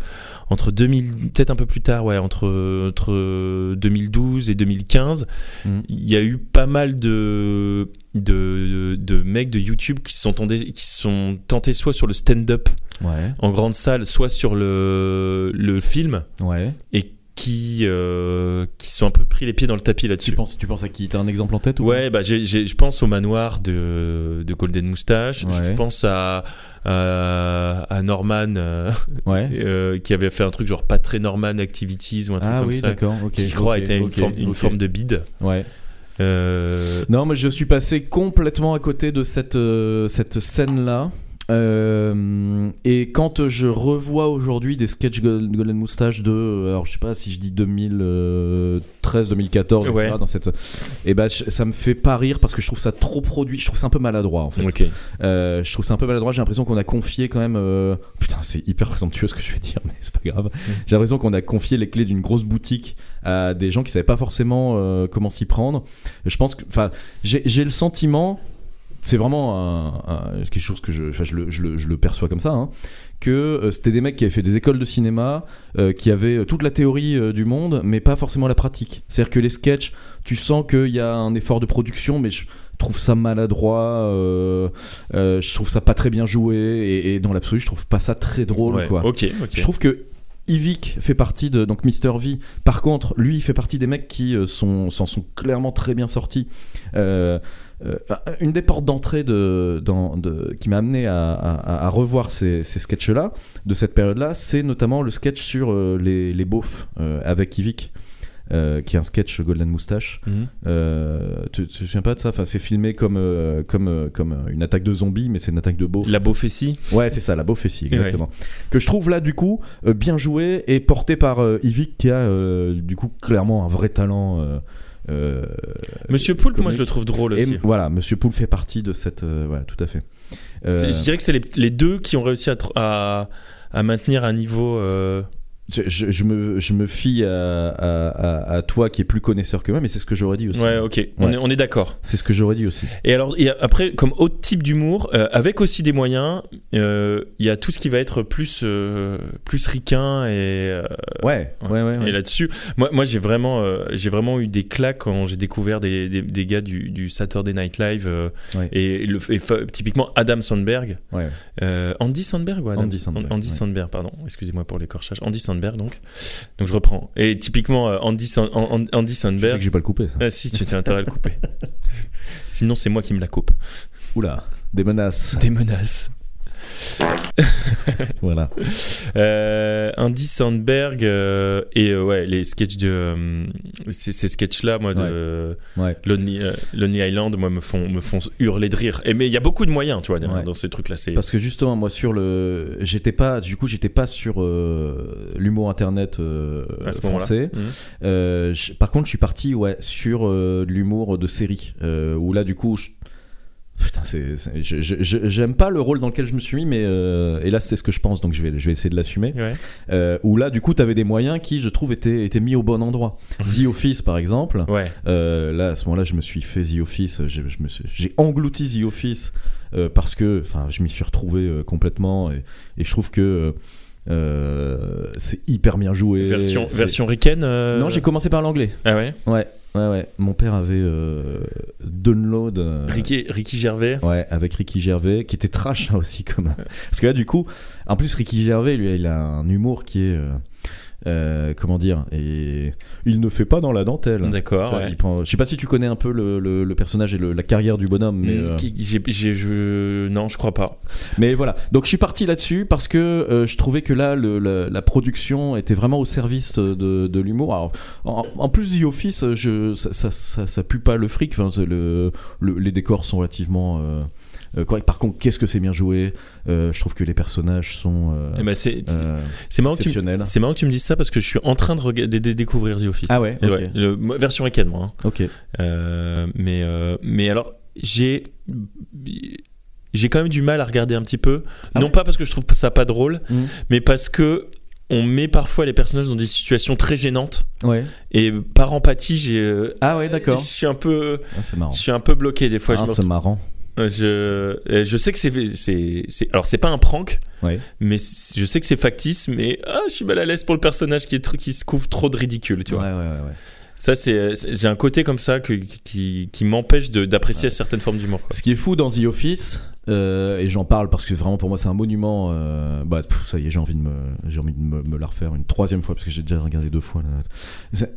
entre 2000, peut-être un peu plus tard, ouais, entre, entre 2012 et 2015, Mm. il y a eu pas mal de, de, de mecs de YouTube qui se sont, qui sont tentés soit sur le stand-up Ouais, en grande salle, soit sur le, le film, ouais. et qui, euh, qui sont un peu pris les pieds dans le tapis Tu là-dessus. penses, tu penses à qui? T'as un exemple en tête ou Ouais, bah j'ai- je pense au manoir de, de Golden Moustache. Je Ouais. pense à, à, à Norman euh, Ouais. *laughs* euh, qui avait fait un truc genre pas très Norman Activities ou un truc Ah comme oui, ça. d'accord. Qui je crois ok, était une, forme, une forme de bide. Ouais. Non, mais je suis passé complètement à côté de cette, cette scène-là. Euh, et quand je revois aujourd'hui des sketchs Gol- Golden Moustache de, euh, alors je sais pas si je dis 2013, 2014, Ouais. etc., dans cette, et ben je- ça me fait pas rire parce que je trouve ça trop produit, je trouve ça un peu maladroit en fait. Euh, je trouve ça un peu maladroit. J'ai l'impression qu'on a confié quand même. euh, Putain, c'est hyper présomptueux ce que je vais dire, mais c'est pas grave. J'ai l'impression qu'on a confié les clés d'une grosse boutique à des gens qui savaient pas forcément comment s'y prendre. Je pense que, enfin, j'ai le sentiment, c'est vraiment un- un- quelque chose que je, je, le, je le- je le perçois comme ça. hein, que euh, c'était des mecs qui avaient fait des écoles de cinéma, euh, qui avaient toute la théorie euh, du monde, mais pas forcément la pratique. C'est-à-dire que les sketchs, tu sens qu'il y a un effort de production, mais je trouve ça maladroit, euh, euh, je trouve ça pas très bien joué, et, et dans l'absolu, je trouve pas ça très drôle. Ouais, quoi. Je trouve que Yvick fait partie de donc Mister V. Par contre, lui, il fait partie des mecs qui euh, sont s'en sont clairement très bien sortis. Euh, euh, une des portes d'entrée de, dans- de- qui m'a amené à, à- à revoir ces, ces sketchs-là, de cette période-là, c'est notamment le sketch sur euh, les, les beaufs euh, avec Yvick. qui est un sketch Golden Moustache. Mhm. Tu, te souviens pas de ça? Enfin, C'est filmé comme, comme, comme une attaque de zombies, mais c'est une attaque de beaufs. La Beaufessie. Ouais, c'est ça, la Beaufessie, exactement. Que je trouve là, du coup, bien joué et porté par Yvick qui a, du coup, clairement un vrai talent. Euh, euh, Monsieur Poulpe, moi je le trouve drôle et aussi. voilà, Monsieur Poulpe fait partie de cette. euh, voilà, tout à fait. Euh, Je dirais que c'est les, les deux qui ont réussi à, tr- à, à maintenir un niveau. Je, je- je me, je me fie à, à- toi qui est plus connaisseur que moi, mais c'est ce que j'aurais dit aussi. Ouais, ok, on est, on est d'accord. C'est ce que j'aurais dit aussi. Et alors, après, comme autre type d'humour, euh, avec aussi des moyens, euh, il y a tout ce qui va être plus, euh, plus ricain et, euh, Ouais, ouais, ouais. ouais. et là-dessus. Moi, moi j'ai vraiment, j'ai vraiment eu des claques quand j'ai découvert des, des, des gars du, du Saturday Night Live Ouais. et, le, et fa- typiquement Adam Sandberg. Ouais. Andy Sandberg ou Adam Andy Sandberg, Andy. Sandberg, pardon. Excusez-moi pour l'écorchage. Andy Sandberg, donc. Donc je reprends. Et typiquement euh, Andy, San- Andy Tu sais Sandberg. que j'ai pas le coupé, ça. Ah, si, tu as intérêt à le couper. *laughs* Sinon, c'est moi qui me la coupe. Oula, des menaces. Des menaces. *laughs* voilà. Euh, Andy Sandberg euh, et euh, ouais, les sketchs de. ces, ces sketchs-là, moi, de Ouais. Lonely, euh, Lonely Island, moi, me font, me font hurler de rire. Et, mais il y a beaucoup de moyens, tu vois, dans- Ouais. dans ces trucs-là. Parce que justement, moi, sur le. J'étais pas. Du coup, j'étais pas sur l'humour internet français. Mhm. Par contre, je suis parti ouais, sur l'humour de série. où là, du coup. je- Putain, c'est, j'aime pas le rôle dans lequel je me suis mis, mais euh, et là c'est ce que je pense, donc je vais, je vais essayer de l'assumer. Ouais. Euh, où là, du coup, t'avais des moyens qui, je trouve, étaient, étaient mis au bon endroit. *laughs* The Office, par exemple. Ouais. Euh, là, à ce moment-là, je me suis fait The Office. J'ai, je me suis- j'ai englouti The Office euh, parce que, enfin, je m'y suis retrouvé euh, complètement et, et je trouve que euh, c'est hyper bien joué. Version, version ricaine euh, Non, j'ai commencé par l'anglais. Ah ouais Ouais, ouais, ouais. Mon père avait euh, Download. euh, Ricky, Ricky Gervais. Ouais, avec Ricky Gervais, qui était trash hein, aussi comme. *laughs* Parce que là, du coup, en plus Ricky Gervais, lui, il a un humour qui est, euh, euh, comment dire, et il ne fait pas dans la dentelle. D'accord. Ouais. prend- Je sais pas si tu connais un peu le, le- le personnage et le- la carrière du bonhomme, mais, Mm, euh, je... Non, je crois pas. mais voilà. Donc je suis parti là-dessus parce que euh, je trouvais que là, la, la production était vraiment au service de, de l'humour. En, en plus, The Office, je, ça, ça, ça, ça pue pas le fric. Enfin, le, le- les décors sont relativement euh, euh, corrects. Par contre, qu'est-ce que c'est bien joué? Euh, Je trouve que les personnages sont euh, Eh ben, c'est euh, marrant, que tu... exceptionnels. c'est marrant que tu me dises ça parce que je suis en train de, rega- de- de découvrir The Office. Ah ouais, Et ok. ouais, le- moi, version ricaine, moi. hein. Ok. Euh, mais, euh, mais alors, j'ai. J'ai quand même du mal à regarder un petit peu. Ah non ouais pas parce que je trouve ça pas drôle, Mhm. mais parce que on met parfois les personnages dans des situations très gênantes. Ouais. Et par empathie, j'ai. euh, Ah ouais, d'accord. Je suis un peu. Ah, c'est marrant. Je suis un peu bloqué des fois. Ah, c'est marrant. Retrouve- je, et je sais que c'est, alors c'est pas un prank, Ouais. mais je sais que c'est factice, mais ah, je suis mal à l'aise pour le personnage qui est qui se couvre trop de ridicule, tu vois. ouais, ouais, ouais. Ça c'est, j'ai un côté comme ça que, qui, qui m'empêche de, d'apprécier certaines formes d'humour. Ce qui est fou dans The Office, euh, et j'en parle parce que vraiment pour moi c'est un monument. euh, bah pff, ça y est, j'ai envie de me, j'ai envie de me, me la refaire une troisième fois parce que j'ai déjà regardé deux fois. là.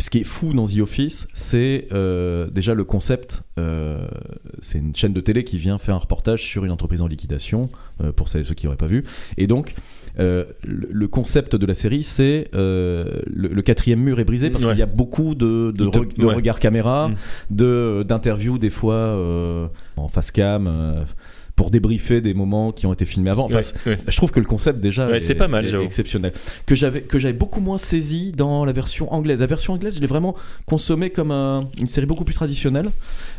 Ce qui est fou dans The Office, c'est euh, déjà le concept. euh, c'est une chaîne de télé qui vient faire un reportage sur une entreprise en liquidation, euh, pour celles et ceux qui n'auraient pas vu. Et donc, euh, le, concept de la série, c'est euh, le, le quatrième mur est brisé parce Ouais. qu'il y a beaucoup de, de, De- re- de ouais. regards caméra, Mm. de d'interviews des fois euh, en face cam pour débriefer des moments qui ont été filmés avant. Enfin, Ouais, c'est- ouais. je trouve que le concept déjà Ouais, est, c'est pas mal, est exceptionnel. Que j'avais que j'avais beaucoup moins saisi dans la version anglaise. La version anglaise, je l'ai vraiment consommée comme un- une série beaucoup plus traditionnelle.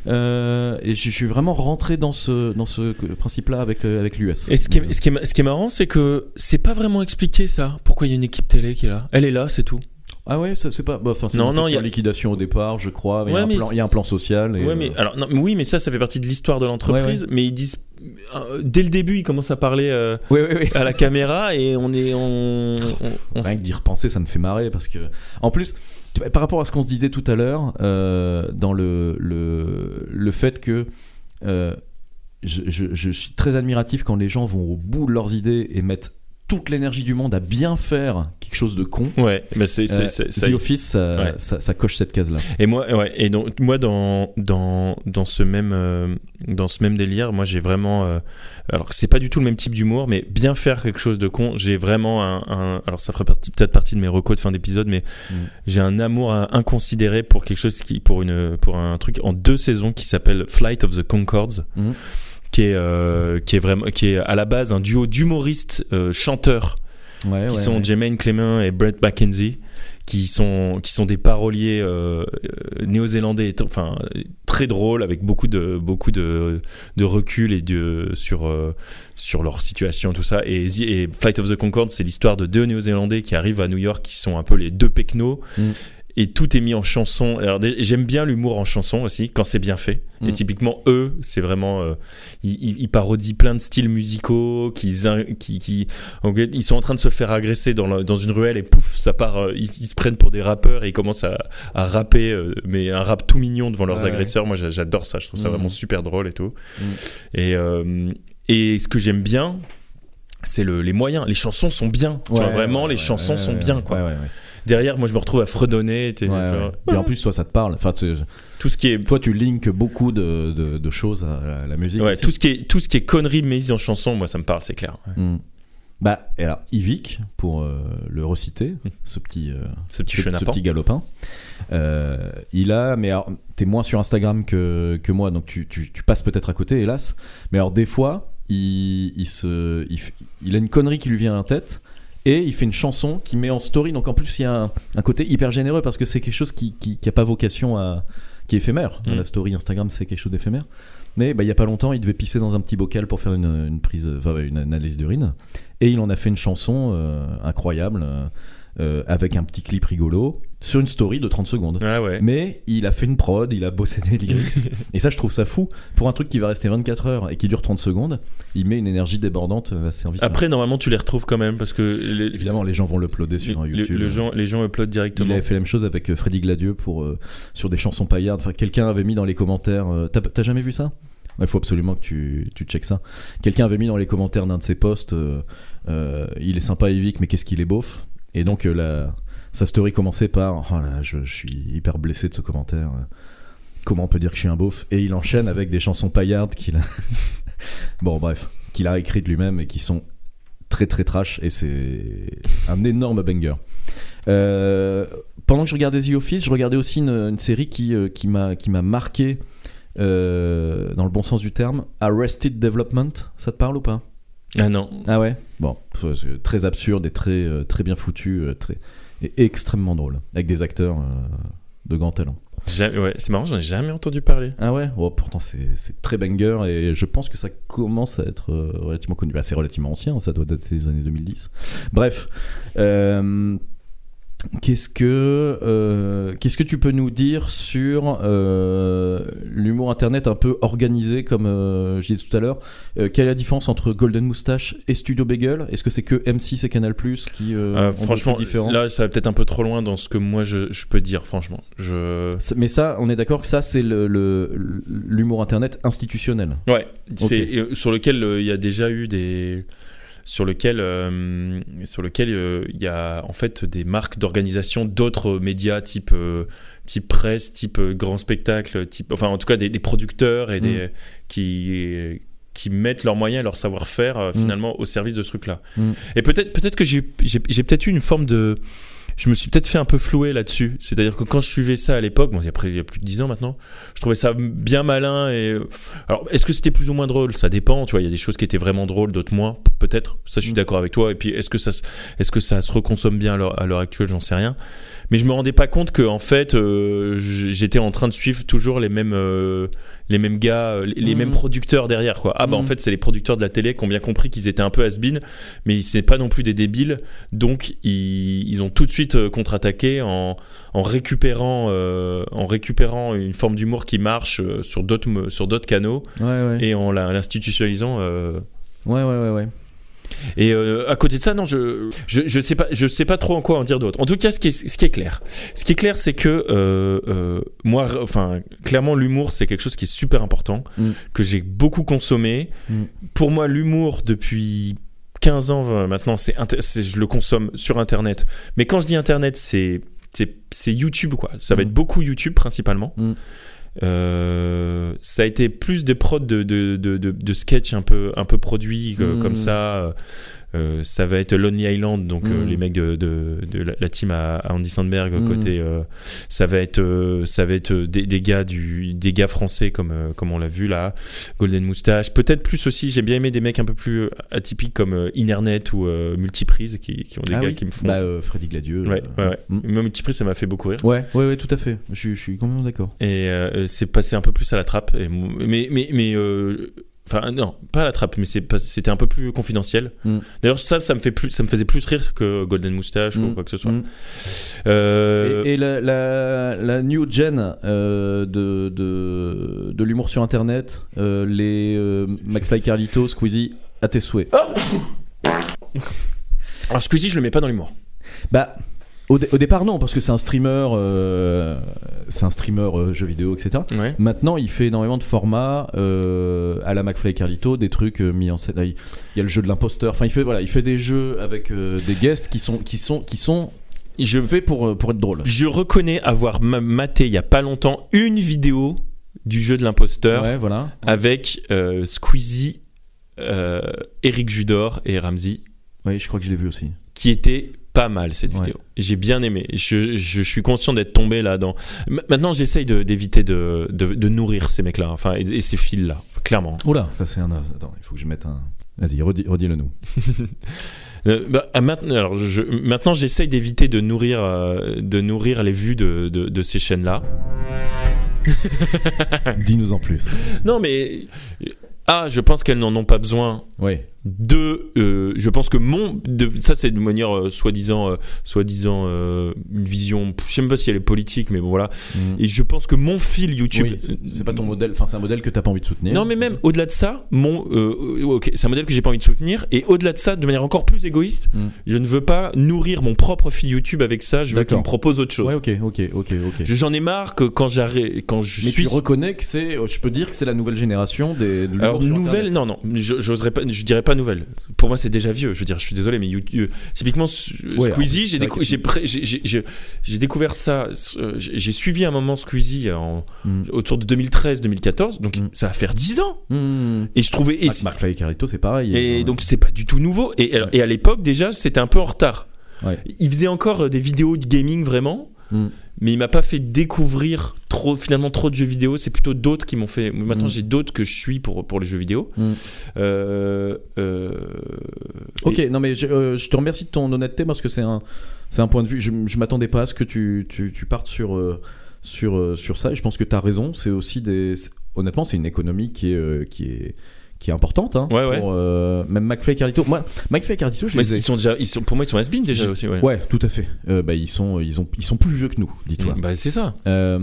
Euh, et je, je suis vraiment rentré dans ce dans ce principe-là avec euh, avec l'US. Et ce qui, est, ce, qui est, ce qui est marrant, c'est que c'est pas vraiment expliqué ça. Pourquoi il y a une équipe télé qui est là Elle est là, c'est tout. Ah ouais, ça, c'est pas. bah, Enfin, c'est Non, une non, il y a- liquidation au départ, je crois. il y a Ouais, un plan- c'est- il y a un plan social. Et, Ouais, mais euh, alors non, oui, mais ça, ça fait partie de l'histoire de l'entreprise. Mais ils disent euh, dès le début, ils commencent à parler euh, oui, oui, oui. à la caméra et on est on, *laughs* on, on- Rien que d'y repenser, ça me fait marrer parce que, en plus, par rapport à ce qu'on se disait tout à l'heure, euh, dans le, le, le fait que euh, je, je- je suis très admiratif quand les gens vont au bout de leurs idées et mettent toute l'énergie du monde à bien faire quelque chose de con. Ouais, mais c'est Euh, The Office, ça, Ouais. ça- ça coche cette case-là. Et moi, ouais, et donc moi dans dans dans ce même euh, dans ce même délire, moi j'ai vraiment euh, alors que c'est pas du tout le même type d'humour, mais bien faire quelque chose de con, j'ai vraiment un, un- alors ça ferait peut-être partie de mes recos de fin d'épisode, mais Mm. j'ai un amour euh, inconsidéré pour quelque chose qui pour une pour un truc en deux saisons qui s'appelle Flight of the Concords. Mhm. Qui est, euh, qui est vraiment qui est à la base un duo d'humoristes euh, chanteurs Ouais, qui ouais, sont ouais. Jermaine Clement et Brett McKenzie, qui sont, qui sont des paroliers euh, néo-zélandais, enfin très drôles, avec beaucoup de, beaucoup de, de recul et de, sur, euh, sur leur situation, tout ça. Et Flight of the Concorde, c'est l'histoire de deux néo-zélandais qui arrivent à New York, qui sont un peu les deux pecnos. Mm. Et tout est mis en chanson. Alors, j'aime bien l'humour en chanson aussi, quand c'est bien fait. Et Mm. typiquement, eux, c'est vraiment. euh, ils, parodient plein de styles musicaux, qui, ils sont en train de se faire agresser dans, une ruelle et pouf, ça part. euh, ils, ils se prennent pour des rappeurs et ils commencent à, à rapper, euh, mais un rap tout mignon devant leurs Ouais, agresseurs. Moi, j'a- j'adore ça. Je trouve ça Mhm. vraiment super drôle et tout. Et, euh, et ce que j'aime bien, c'est le, les moyens. Les chansons sont bien. Tu vois, Ouais, vraiment, ouais, les chansons sont bien. Quoi. Derrière, moi, je me retrouve à fredonner. t'es- genre. Et en plus, toi, ça te parle. Enfin, Tout ce qui est toi, tu linkes beaucoup de, de, de choses à la, la musique. Ouais, tout ce qui est tout ce qui est conneries mise en chanson, moi ça me parle, c'est clair. Ouais. Mm. Bah, et alors, Yvick, pour euh, le reciter, ce petit, euh, Ce petit ce, petit galopin, euh, il a, mais alors, t'es moins sur Instagram que, que moi, donc tu, tu, tu passes peut-être à côté, hélas. Mais alors, des fois, il, il, se, il, f- il a une connerie qui lui vient en tête. Et il fait une chanson qui met en story. Donc en plus, il y a un, un côté hyper généreux parce que c'est quelque chose qui, qui, qui a pas vocation à. qui est éphémère. Mm. La story Instagram, c'est quelque chose d'éphémère. Mais bah, il y a pas longtemps, il devait pisser dans un petit bocal pour faire une, une prise, enfin, une analyse d'urine. Et il en a fait une chanson euh, incroyable euh, euh, avec un petit clip rigolo sur une story de 30 secondes. Ouais. Mais il a fait une prod, il a bossé des lyrics. *laughs* et ça, je trouve ça fou. Pour un truc qui va rester 24 heures et qui dure 30 secondes, il met une énergie débordante à ce service. Après, normalement, tu les retrouves quand même parce que les, Évidemment, les gens vont l'uploader sur YouTube. les gens, les gens uploadent Il directement. avait fait la même chose avec euh, Freddy Gladieux pour, euh, sur des chansons paillardes. Enfin, quelqu'un avait mis dans les commentaires. euh, T'as jamais vu ça? Il faut absolument que tu, tu checkes ça. Quelqu'un avait mis dans les commentaires d'un de ses posts euh, euh, Il est sympa, Evic, mais qu'est-ce qu'il est beauf? Et donc, euh, la, sa story commençait par Oh là, je, suis hyper blessé de ce commentaire. Comment on peut dire que je suis un beauf? Et il enchaîne avec des chansons paillardes qu'il a. *laughs* bon, bref, qu'il a écrites lui-même et qui sont très très trash. Et c'est un énorme banger. Euh, pendant que je regardais The Office, je regardais aussi une, série qui, euh, qui m'a marqué dans le bon sens du terme. Arrested Development, ça te parle ou pas? Ah non. Ah ouais? Bon, très absurde et très euh, très bien foutu, euh, très et extrêmement drôle, avec des acteurs euh, de grand talent. Ouais, c'est marrant, j'en ai jamais entendu parler. Ah ouais? Oh, Pourtant c'est très banger et je pense que ça commence à être relativement connu. Bah, c'est relativement ancien, ça doit dater des années 2010. Bref, euh, qu'est-ce que euh, qu'est-ce que tu peux nous dire sur euh, l'humour internet un peu organisé comme euh, je disais tout à l'heure? Euh, Quelle est la différence entre Golden Moustache et Studio Bagel Est-ce que c'est que M6 et Canal Plus qui ont franchement, différents? là, ça va peut-être un peu trop loin dans ce que moi je, je peux dire. Franchement, je. Mais ça, on est d'accord que ça, c'est le- le- l'humour internet institutionnel. Ouais, c'est sur lequel il y a déjà eu des sur lequel euh, sur lequel euh, il y a en fait des marques d'organisation d'autres médias type euh, type presse, type grand spectacle, type enfin en tout cas des, des producteurs et des qui qui mettent leurs moyens et leur savoir-faire Mm. finalement au service de ce truc-là. Mm. Et peut-être peut-être que j'ai peut-être eu une forme de je me suis peut-être fait un peu flouer là-dessus. C'est-à-dire que quand je suivais ça à l'époque, bon, après il y a plus de 10 ans maintenant, je trouvais ça bien malin et alors est-ce que c'était plus ou moins drôle? Ça dépend, tu vois, il y a des choses qui étaient vraiment drôles, d'autres moins, peut-être. Ça je suis Mm. d'accord avec toi et puis est-ce que ça se- est-ce que ça se reconsomme bien à l'heure, actuelle, j'en sais rien. Mais je me rendais pas compte que en fait euh, j'étais en train de suivre toujours les mêmes euh, les mêmes gars, euh, les, les Mm. mêmes producteurs derrière quoi. Ah bah en Mm. fait, c'est les producteurs de la télé qui ont bien compris qu'ils étaient un peu has-been, mais c'est pas non plus des débiles, donc ils, ils ont tout de suite euh, contre-attaqué en, en récupérant euh, en récupérant une forme d'humour qui marche euh, sur d'autres sur d'autres canaux Ouais, ouais. et en l'institutionnalisant. euh, Ouais, ouais, ouais, ouais. et euh, à côté de ça, non, je, je, je sais pas, je sais pas trop en quoi en dire d'autre. En tout cas, ce qui est, ce qui est clair, ce qui est clair, c'est que euh, euh, moi, enfin, clairement, l'humour, c'est quelque chose qui est super important, Mm. que j'ai beaucoup consommé. Mm. Pour moi, l'humour depuis 15 ans euh, maintenant, c'est je le consomme sur Internet. Mais quand je dis Internet, c'est YouTube quoi. Ça va Mm. être beaucoup YouTube principalement. Mm. Euh, ça a été plus des prods de, de, de, de, de sketch un peu, un peu produits euh, Mm. comme ça. Euh, ça va être Lonely Island, donc euh, Mm. les mecs de, de, de la, la team à, à Andy Sandberg Mm. côté. euh, ça va être, ça va être des, des gars du, des gars français comme comme on l'a vu là, Golden Moustache. Peut-être plus aussi. J'ai bien aimé des mecs un peu plus atypiques comme Internet ou Multiprise qui, qui ont des Ah gars oui. qui me font. Bah, Freddy Gladieux. ouais, ouais, ouais. mm. Moi, Multiprise, ça m'a fait beaucoup rire. Ouais, ouais, ouais, tout à fait. Je, suis- je suis complètement d'accord. Et c'est passé un peu plus à la trappe. Et, mais, mais, mais enfin, non, pas la trappe, mais c'était un peu plus confidentiel. Mm. D'ailleurs, ça, ça me, fait plus, ça me faisait plus rire que Golden Moustache ou Mm. quoi que ce soit. Mm. Euh, Et, et la, la, la new gen euh, de, de, de l'humour sur internet, euh, les euh, McFly Carlito, Squeezie, à tes souhaits. Alors, Squeezie, je le mets pas dans l'humour. Bah, au, dé- au départ, non, parce que c'est un streamer, euh, c'est un streamer euh, jeux vidéo, etc. Ouais. Maintenant, il fait énormément de formats euh, à la McFly Carlito, des trucs euh, mis en scène. Il y a le jeu de l'imposteur. Enfin, il fait voilà, il fait des jeux avec des guests qui sont qui sont qui sont Je, faits pour pour être drôles. je reconnais avoir ma- maté il y a pas longtemps une vidéo du jeu de l'imposteur Ouais, voilà. avec Squeezie, Eric Judor et Ramsey Oui, je crois que je l'ai vu aussi. qui était pas mal cette Ouais. vidéo. J'ai bien aimé. Je, je suis conscient d'être tombé là dans. M- Maintenant, j'essaye d'éviter de, de, de nourrir ces mecs-là, enfin, et, et ces fils-là, clairement. Oula, ça c'est un. Attends, il faut que je mette un. Vas-y, redis, redis-le nous. *laughs* Euh, bah, à maintenant, alors, je, maintenant, j'essaye d'éviter de nourrir, euh, de nourrir les vues de, de, de ces chaînes-là. *laughs* Dis-nous en plus. Non, mais. Ah, je pense qu'elles n'en ont pas besoin. Oui. Deux, euh, je pense que mon, de, ça c'est de manière euh, soi-disant, euh, soi-disant euh, une vision. Je sais même pas si elle est politique, mais bon voilà. Et je pense que mon fil YouTube. Oui, c'est- pas ton modèle. Enfin, c'est un modèle que t'as pas envie de soutenir. Non, mais même au-delà de ça, mon, euh, ok, c'est un modèle que j'ai pas envie de soutenir. Et au-delà de ça, de manière encore plus égoïste, Mm. je ne veux pas nourrir mon propre fil YouTube avec ça. Je veux qu'il me propose autre chose. Ouais, ok, ok, ok, ok. Je- J'en ai marre que quand j'arrête, quand je mais suis tu reconnais que c'est. Je peux dire que c'est la nouvelle génération des. de Alors nouvelle, Internet. non non, je j'oserais pas, je dirais pas nouvelle. Pour moi c'est déjà vieux. Je veux dire, je suis désolé, mais YouTube, typiquement Ouais, Squeezie, j'ai décou- que- découvert ça. euh, J'ai suivi un moment Squeezie en, Mm. autour de 2013-2014, donc Mm. ça va faire 10 ans. Mmh. Et je trouvais et, McFly et Carlito, c'est pareil. et Euh, donc c'est pas du tout nouveau. Et à l'époque déjà c'était un peu en retard. Ouais. Il faisait encore euh, des vidéos de gaming vraiment. Mm. Mais il m'a pas fait découvrir trop, finalement trop de jeux vidéo. C'est plutôt d'autres qui m'ont fait. Maintenant, Mm. j'ai d'autres que je suis pour, pour les jeux vidéo. Mm. Euh, euh, Ok, et- non mais je, euh, je te remercie de ton honnêteté parce que c'est un, c'est un point de vue. Je, je m'attendais pas à ce que tu, tu, tu partes sur, sur, sur ça et je pense que tu as raison. C'est aussi des. Honnêtement, c'est une économie qui est, qui est, qui est importante. Hein, Ouais, ouais. euh, même McFly et Carlito. Moi, McFly et Carlito, je les ai. ils sont déjà, ils sont, pour moi, ils sont has déjà aussi. Ouais. Ouais, tout à fait. Euh, bah, ils, sont, ils, ont, ils sont plus vieux que nous, dis-toi. Mm, Bah, c'est ça. Euh,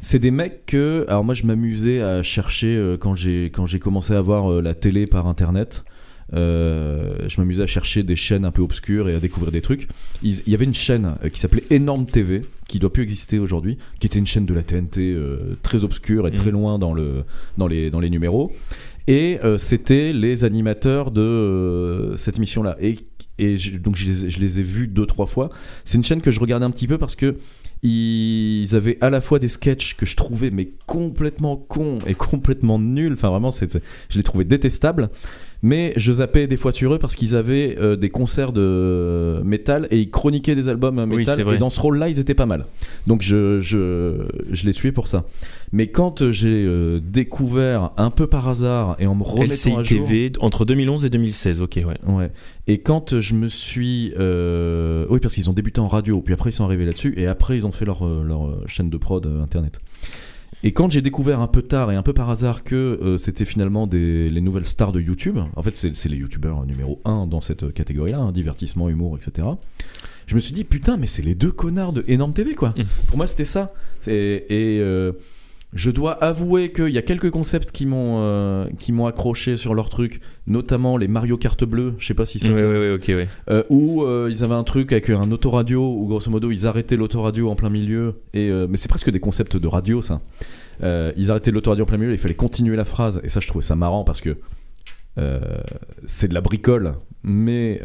c'est des mecs que. Alors, moi, je m'amusais à chercher euh, quand j'ai quand j'ai commencé à voir la télé par internet. Je m'amusais à chercher des chaînes un peu obscures et à découvrir des trucs. Il y avait une chaîne qui s'appelait Énorme TV, qui doit plus exister aujourd'hui, qui était une chaîne de la TNT très obscure et très Mhm. loin dans, le, dans, les, dans les numéros. Et euh, c'était les animateurs de euh, cette émission-là. Et, donc je les, ai- vus deux, trois fois. C'est une chaîne que je regardais un petit peu parce que ils avaient à la fois des sketchs que je trouvais mais complètement cons et complètement nuls. Enfin vraiment, je les trouvais détestables. Mais je zappais des fois sur eux parce qu'ils avaient euh, des concerts de métal et ils chroniquaient des albums euh, Oui, métal. et dans ce rôle-là, ils étaient pas mal. Donc je, je, je les suivais pour ça. Mais quand j'ai euh, découvert un peu par hasard et en me remettant LCI à jour, TV entre 2011 et 2016. Ok, ouais. Ouais. Et quand je me suis. euh, Oui, parce qu'ils ont débuté en radio, puis après ils sont arrivés là-dessus, et après ils ont fait leur, leur chaîne de prod internet. Et quand j'ai découvert un peu tard et un peu par hasard que euh, c'était finalement des, les nouvelles stars de YouTube, en fait c'est c'est les youtubeurs numéro 1 dans cette catégorie-là, hein, divertissement, humour, etc. Je me suis dit, putain, mais c'est les deux connards de Énorme TV, quoi. Mm. Pour moi, c'était ça. C'est- Et euh, je dois avouer qu'il y a quelques concepts qui m'ont euh, qui m'ont accroché sur leur truc, notamment les Mario Carte Bleue. Je sais pas si ça. Ouais, ça- ouais, ouais, ok, ouais. euh, où euh, ils avaient un truc avec un autoradio où grosso modo ils arrêtaient l'autoradio en plein milieu et euh, mais c'est presque des concepts de radio ça ils arrêtaient l'autoradio en plein milieu il fallait continuer la phrase et ça je trouvais ça marrant parce que c'est de la bricole mais,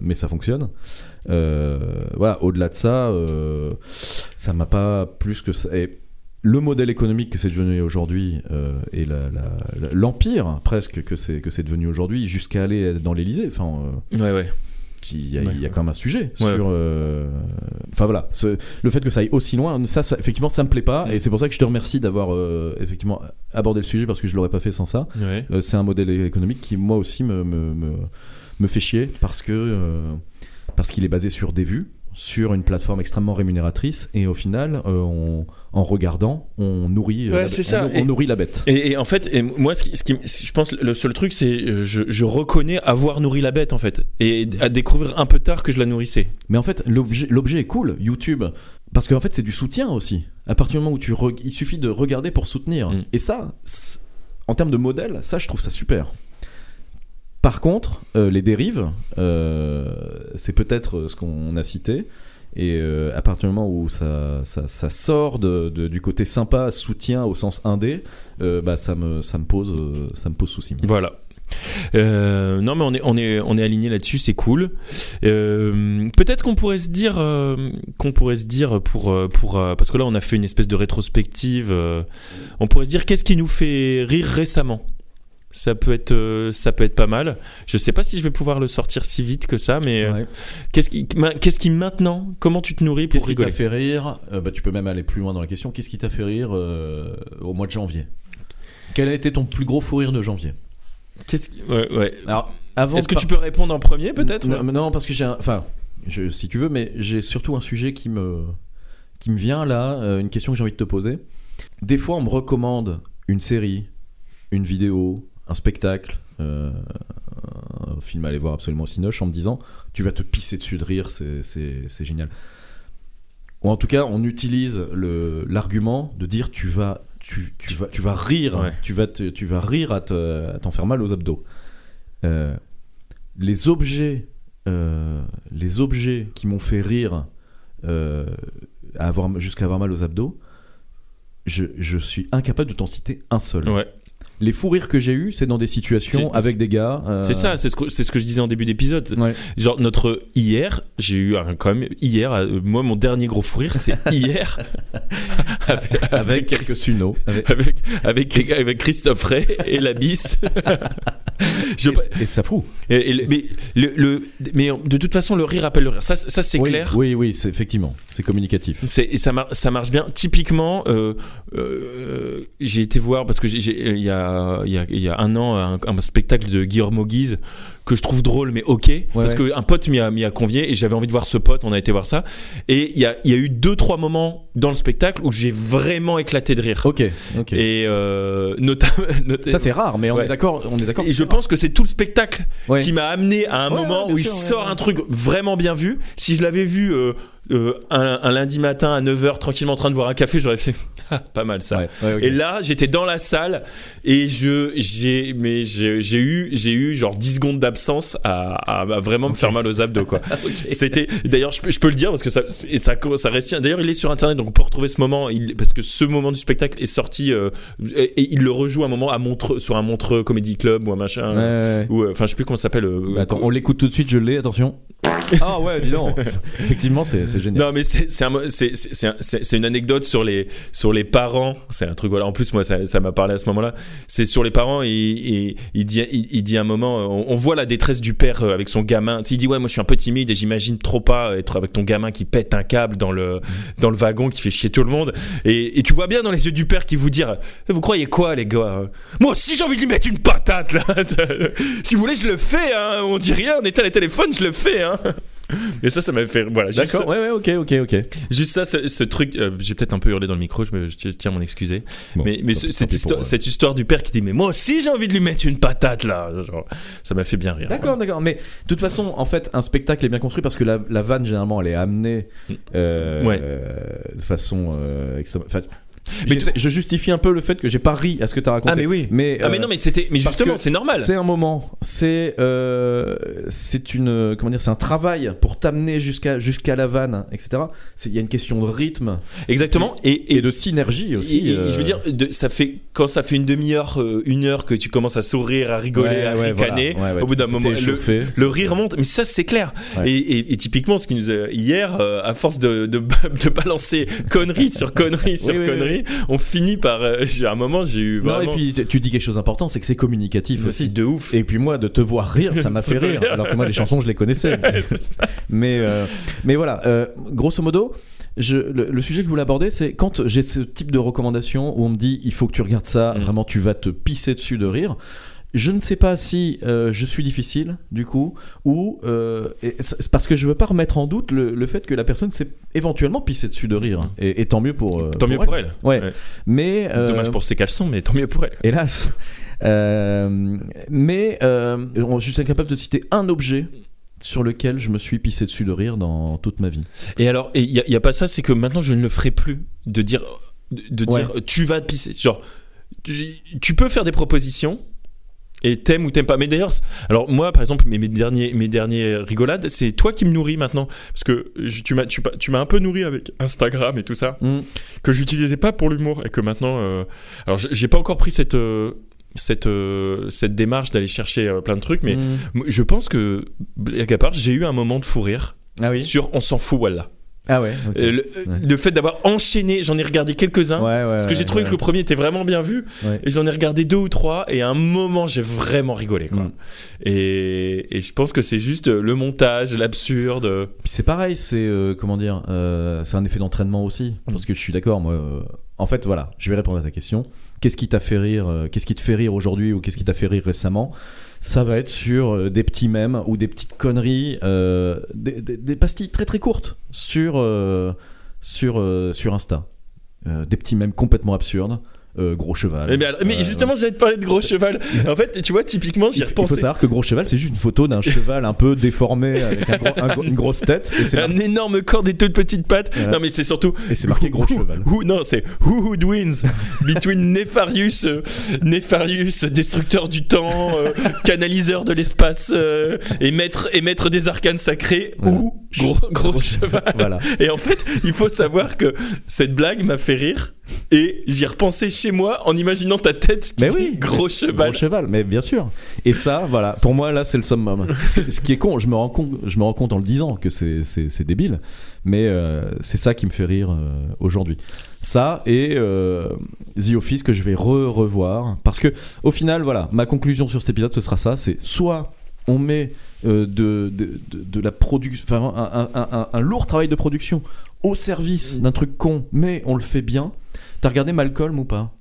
mais ça fonctionne. Voilà, au-delà de ça, ça m'a pas plus que ça. Et le modèle économique que c'est devenu aujourd'hui euh, et l'empire presque que c'est que c'est devenu aujourd'hui, jusqu'à aller dans l'Elysée. Enfin, euh, Ouais, ouais. il y, a, Ouais. il y a quand même un sujet Ouais. sur. euh, Enfin voilà, ce- le fait que ça aille aussi loin, ça, ça effectivement, ça me plaît pas, et c'est pour ça que je te remercie d'avoir effectivement abordé le sujet parce que je l'aurais pas fait sans ça. C'est un modèle économique qui moi aussi me, me, me, me fait chier parce que parce qu'il est basé sur des vues, sur une plateforme extrêmement rémunératrice, et au final, on- en regardant, on nourrit, euh, Ouais, la, c'est ça. on, on Et- nourrit la bête. Et, et en fait, et moi, ce qui, ce qui- je pense, le seul truc, c'est euh, je, je reconnais avoir nourri la bête, en fait, et à découvrir un peu tard que je la nourrissais. Mais en fait, l'objet l'objet est cool, YouTube. Parce qu'en fait, c'est du soutien aussi. À partir du moment où tu. Il suffit de regarder pour soutenir. Mm. Et ça, en termes de modèle, ça, je trouve ça super. Par contre, euh, les dérives, euh, c'est peut-être ce qu'on a cité. Et euh, à partir du moment où ça, sort du côté sympa, soutien au sens indé, euh, bah, ça, me, pose, euh, ça me pose souci. Voilà. Non mais on est on aligné là-dessus, c'est cool. Peut-être qu'on pourrait se dire qu'on pourrait se dire pour parce que là on a fait une espèce de rétrospective. on pourrait se dire qu'est-ce qui nous fait rire récemment? Ça peut être euh, ça peut être pas mal. Je sais pas si je vais pouvoir le sortir si vite que ça, mais euh, qu'est-ce qui qu'est-ce qui maintenant Comment tu te nourris pour Qu'est-ce qui t'a rigoler fait rire Euh, bah, Tu peux même aller plus loin dans la question. Qu'est-ce qui t'a fait rire au mois de janvier? Quel a été ton plus gros fou rire de janvier? Qu'est-ce ouais, ouais. Alors, avant Est-ce que par- tu peux répondre en premier peut-être? Non, non, parce que j'ai un... Enfin, je- si tu veux, mais j'ai surtout un sujet qui me, qui me vient là, une question que j'ai envie de te poser. Des fois, on me recommande une série, une vidéo, un spectacle, euh, un film à aller voir absolument cinoche en me disant tu vas te pisser dessus de rire, c'est- génial. Ou en tout cas, on utilise l'argument de dire tu vas, tu, tu vas, tu vas rire, Ouais. tu vas, te- tu vas rire à te- t'en faire mal aux abdos. Euh, les objets, euh, les objets qui m'ont fait rire euh, jusqu'à avoir mal aux abdos, je, je suis incapable de t'en citer un seul. Ouais. Les fous rires que j'ai eu, c'est dans des situations avec des gars. euh, C'est ça, c'est ce, que, c'est ce que je disais en début d'épisode. Ouais. Genre, notre hier, j'ai eu un, quand même, hier, euh, moi, mon dernier gros fou rire, c'est *laughs* hier. avec, Avec quelques Chris- sunos. Avec- avec, avec, avec Christophe Ray et la bis. *laughs* Je- Et, et ça fout. et- et le- mais, le, le- mais de toute façon, le rire appelle le rire. Ça, ça c'est oui, clair. Oui, oui, c'est effectivement, c'est communicatif. C'est, et ça, mar- ça marche bien. Typiquement, euh, euh, j'ai été voir, parce que il, y a, il, y a, un an, un, un spectacle de Guillermo Guise que je trouve drôle, mais ok. parce ouais. qu'un pote m'y a, convié et j'avais envie de voir ce pote, on a été voir ça. Et il y a, il y a eu deux, trois moments dans le spectacle où j'ai vraiment éclaté de rire. Ok, ok. Et euh, notamment. *laughs* ça c'est rare, mais on Ouais. est d'accord. On est d'accord. Et je pense que c'est tout le spectacle Ouais. qui m'a amené à un Ouais, moment ouais, où il sort ouais. un truc vraiment bien vu. Si je l'avais vu euh, euh, un, un lundi matin à 9h tranquillement en train de boire un café, j'aurais fait *laughs* Ah, pas mal ça. Ouais, ouais, ok. Et là, j'étais dans la salle et je j'ai mais j'ai j'ai eu j'ai eu genre 10 secondes d'absence à, à- à vraiment me faire mal aux abdos quoi. *laughs* C'était d'ailleurs je peux, je peux le dire parce que ça et ça ça reste d'ailleurs il est sur internet donc on peut retrouver ce moment il, parce que ce moment du spectacle est sorti euh, et, et il le rejoue un moment à Montreux sur un Montreux Comedy Club ou un machin Ouais, ou euh, enfin je sais plus comment ça s'appelle euh, Bah, attends, on l'écoute tout de suite, je l'ai, attention. *laughs* ah ouais, dis donc. Effectivement, c'est génial. Non mais c'est un une anecdote sur les sur les parents. C'est un truc voilà. En plus moi ça ça m'a parlé à ce moment-là. C'est sur les parents et, et il dit il, il dit un moment on, on voit la détresse du père euh, avec son gamin. Il dit ouais moi je suis un peu timide et j'imagine trop pas être avec ton gamin qui pète un câble dans le dans le wagon qui fait chier tout le monde. Et, tu vois bien dans les yeux du père qui vous dire Eh, vous croyez quoi les gars Moi aussi j'ai envie de lui mettre une patate là. *laughs* si vous voulez je le fais. Hein. On dit rien. On éteint les téléphones je le fais. Hein. Et ça, ça m'a fait. Voilà, D'accord, ouais, ouais, ok, ok, ok. Juste ça, ce, ce truc, euh, j'ai peut-être un peu hurlé dans le micro, je, me, je tiens à m'en excuser. Bon, mais mais ce- cette, pour, histoire, euh, cette histoire du père qui dit Mais moi aussi j'ai envie de lui mettre une patate là Genre, Ça m'a fait bien rire. D'accord, d'accord. Mais de toute façon, en fait, un spectacle est bien construit parce que la, la vanne, généralement, elle est amenée euh, Ouais. euh, de façon. enfin, Mais je justifie un peu le fait que j'ai pas ri à ce que tu as raconté. Ah mais oui. Mais, ah mais non mais c'était mais justement c'est normal. C'est un moment, c'est euh, c'est une comment dire, c'est un travail pour t'amener jusqu'à jusqu'à la vanne, etc. Il y a une question de rythme Exactement et, et, de synergie aussi. Et- et euh, Je veux dire, de- ça fait quand ça fait une demi-heure, euh, une heure que tu commences à sourire, à rigoler, Ouais, à ouais, ricaner. voilà. Ouais, ouais, au bout d'un moment, le, rire monte. Mais ça, c'est clair. Et, typiquement, ce qui nous a, hier, à force de, de, *laughs* de balancer conneries sur conneries sur Oui, oui, conneries, on finit par. euh, j'ai un moment, j'ai eu Non, et vraiment. puis tu dis quelque chose d'important, c'est que c'est communicatif aussi. de ouf. Et puis moi, de te voir rire, ça m'a *laughs* fait rire. Alors que moi, les chansons, je les connaissais. *laughs* Mais, euh, mais voilà, euh, grosso modo, je, le, le sujet que je voulais aborder, c'est quand j'ai ce type de recommandation où on me dit il faut que tu regardes ça, Mm. vraiment tu vas te pisser dessus de rire. Je ne sais pas si euh, je suis difficile, du coup, ou euh, parce que je veux pas remettre en doute le, le fait que la personne s'est éventuellement pissée dessus de rire. Et, et tant mieux pour. euh, Tant mieux pour elle. Ouais. Ouais. Mais. euh, Dommage pour ses caleçons, mais tant mieux pour elle. Hélas. Mais je suis incapable de citer un objet sur lequel je me suis pissé dessus de rire dans toute ma vie. Et alors, il n'y a, y a pas ça, c'est que maintenant je ne le ferai plus de dire, de, de Ouais. dire tu vas te pisser. Genre, tu, tu peux faire des propositions et t'aimes ou t'aimes pas. Mais d'ailleurs, alors moi par exemple, mes, mes derniers, mes derniers rigolades, c'est toi qui me nourris maintenant. Parce que je- tu m'as tu, m'as- tu m'as un peu nourri avec Instagram et tout ça, Mm. que j'utilisais pas pour l'humour et que maintenant. euh, alors j'ai pas encore pris cette. euh, cette, euh, cette démarche d'aller chercher euh, plein de trucs, mais Mm. je pense que, à part, j'ai eu un moment de fou rire Ah oui sur On s'en fout, voilà. Ah ouais. Euh, le, Ouais. le fait d'avoir enchaîné, j'en ai regardé quelques-uns. Ouais, parce que j'ai trouvé que le premier était vraiment bien vu. Et j'en ai regardé deux ou trois. Et à un moment, j'ai vraiment rigolé. Quoi. Mm. Et, et je pense que c'est juste le montage, l'absurde. Puis c'est pareil, c'est euh, comment dire, euh, c'est un effet d'entraînement aussi. Mm. Parce que je suis d'accord, moi. euh, en fait, voilà, je vais répondre à ta question. Qu'est-ce qui t'a fait rire euh, Qu'est-ce qui te fait rire aujourd'hui ou qu'est-ce qui t'a fait rire récemment? Ça va être sur euh, des petits mèmes ou des petites conneries, euh, des, pastilles très très courtes sur euh, sur Insta. Des petits mèmes complètement absurdes. Euh, gros cheval. Mais, mais alors- mais justement, j'allais te parler de Gros Cheval. En fait, tu vois, typiquement, j'y il, il faut repensais. savoir que gros cheval, c'est juste une photo d'un cheval un peu déformé avec un gros- un gros- une grosse tête et Un énorme corps des toutes petites pattes. Ouais. Non, mais c'est surtout. et c'est marqué gros Who- cheval. who- non, c'est Who Would Wins Between Nefarius, euh, Nefarius, destructeur du temps, euh, canaliseur de l'espace euh, et, maître, et maître des arcanes sacrés ou gros, gros *laughs* cheval. Voilà. Et en fait, il faut savoir que cette blague m'a fait rire et j'y ai repensé chez moi en imaginant ta tête qui Mais oui, gros cheval. Gros cheval, mais bien sûr. Et ça, voilà, pour moi, là, c'est le summum. *laughs* Ce qui est con, je me rends compte, je me rends compte en le disant que c'est, débile, mais euh, c'est ça qui me fait rire euh, aujourd'hui. Ça et euh, The Office que je vais re-revoir. Parce que, au final, voilà, ma conclusion sur cet épisode, ce sera ça c'est soit on met de, de, de, de la production, enfin, un, un- un- un lourd travail de production au service d'un truc con, mais on le fait bien. T'as regardé Malcolm ou pas?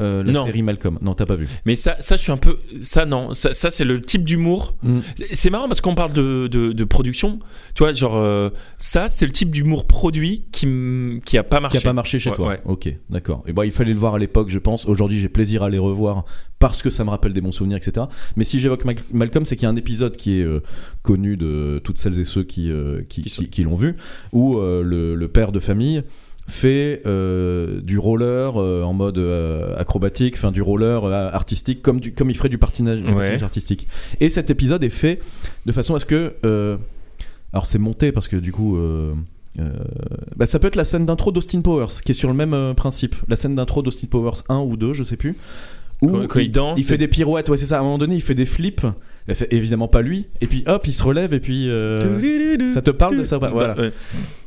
Euh, La Non. série Malcolm. Non, t'as pas vu. Mais ça, ça, je suis un peu. Ça, non. Ça, ça c'est le type d'humour. Mm. C'est marrant parce qu'on parle de, de, de production. Tu vois, genre, euh, ça, c'est le type d'humour produit qui, qui a pas Qui marché. a pas marché chez Ouais, toi. ouais. Ok, d'accord. Et bon, il fallait le voir à l'époque, je pense. Aujourd'hui, j'ai plaisir à les revoir parce que ça me rappelle des bons souvenirs, etc. Mais si j'évoque Mal- Malcolm, c'est qu'il y a un épisode qui est euh, connu de toutes celles et ceux qui, qui, Qui qui- qui l'ont vu, où le, le père de famille fait euh, du roller euh, en mode euh, acrobatique, enfin du roller artistique, comme, du, comme il ferait du patinage, du Ouais. patinage artistique. Et cet épisode est fait de façon à ce que... alors c'est monté parce que du coup... bah, ça peut être la scène d'intro d'Austin Powers, qui est sur le même principe. La scène d'intro d'Austin Powers 1 ou 2, je sais plus. Où Quand- quand il danse, il fait des pirouettes, ouais, c'est ça. À un moment donné, il fait des flips. Fait évidemment pas lui. Et puis hop, il se relève et puis. euh, ça te parle de ça Voilà. Ouais.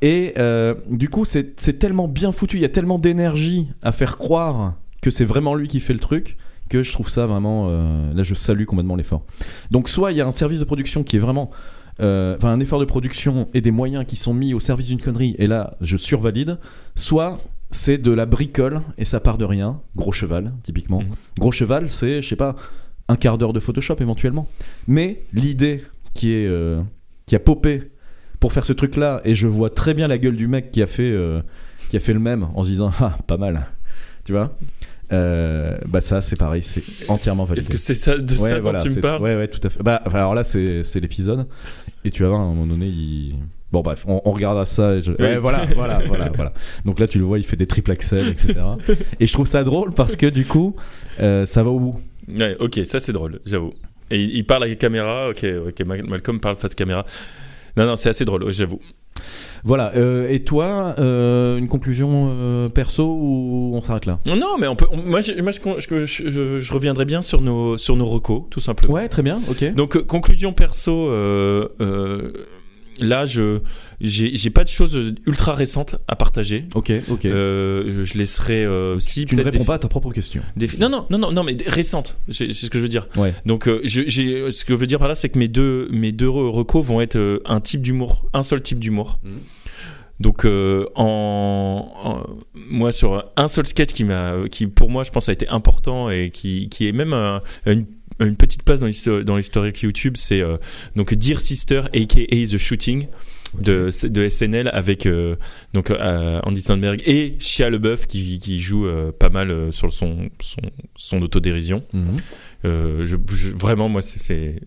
Et euh, du coup, c'est c'est tellement bien foutu. Il y a tellement d'énergie à faire croire que c'est vraiment lui qui fait le truc que je trouve ça vraiment. euh, là, je salue complètement l'effort. Donc, soit il y a un service de production qui est vraiment. euh, Enfin, un effort de production et des moyens qui sont mis au service d'une connerie, et là, je survalide. Soit c'est de la bricole et ça part de rien. Gros cheval, typiquement. Mhm. Gros cheval, c'est, je sais pas, un quart d'heure de Photoshop éventuellement. Mais l'idée qui est. euh, qui a popé pour faire ce truc là et je vois très bien la gueule du mec qui a fait euh, qui a fait le même en se disant ah pas mal tu vois? Euh, bah ça c'est pareil, c'est entièrement validé. Est-ce que c'est ça de Ouais, ça voilà, dont tu me parles? Ouais, ouais, tout à fait. Bah, enfin, alors là, c'est c'est l'épisode. Et tu vas voir, à un moment donné, il. Bon, bref, on, on regardera ça. Et je- Ouais, voilà, voilà, voilà, voilà. Donc là, tu le vois, il fait des triple axels, etc. *laughs* et je trouve ça drôle parce que du coup, euh, ça va au bout. Ouais, ok, ça c'est drôle, j'avoue. Et il, il parle avec caméra, ok, ok, Ma- Malcolm parle face caméra. Non, non, c'est assez drôle, j'avoue. Voilà. euh, et toi, euh, une conclusion euh, perso ou on s'arrête là? Non, mais on peut. on- moi, je, moi, je, je, je- je reviendrai bien sur nos, sur nos recos, tout simplement. Ouais, très bien, ok. Donc, conclusion perso, là, je j'ai j'ai pas de choses ultra récentes à partager. Ok, ok. Euh, je laisserai euh, si tu ne réponds pas à ta propre question. non, non, non, non, non, mais récentes, c'est ce que je veux dire. Ouais. Donc, euh, je- j'ai, ce que je veux dire par là, c'est que mes deux, mes deux re- recos vont être euh, un type d'humour, un seul type d'humour. Mhm. Donc, euh, en, en- moi, sur un seul sketch qui m'a, qui pour moi, je pense, a été important et qui, qui est même un- une, une petite place dans l'histo- dans l'historique YouTube, c'est euh, donc Dear Sister, aka The Shooting. De, de SNL avec euh, donc euh, Andy Sandberg et Shia LeBeouf qui, joue euh, pas mal sur son, son, son autodérision. Mhm. Euh, je, je- vraiment, moi, c'est-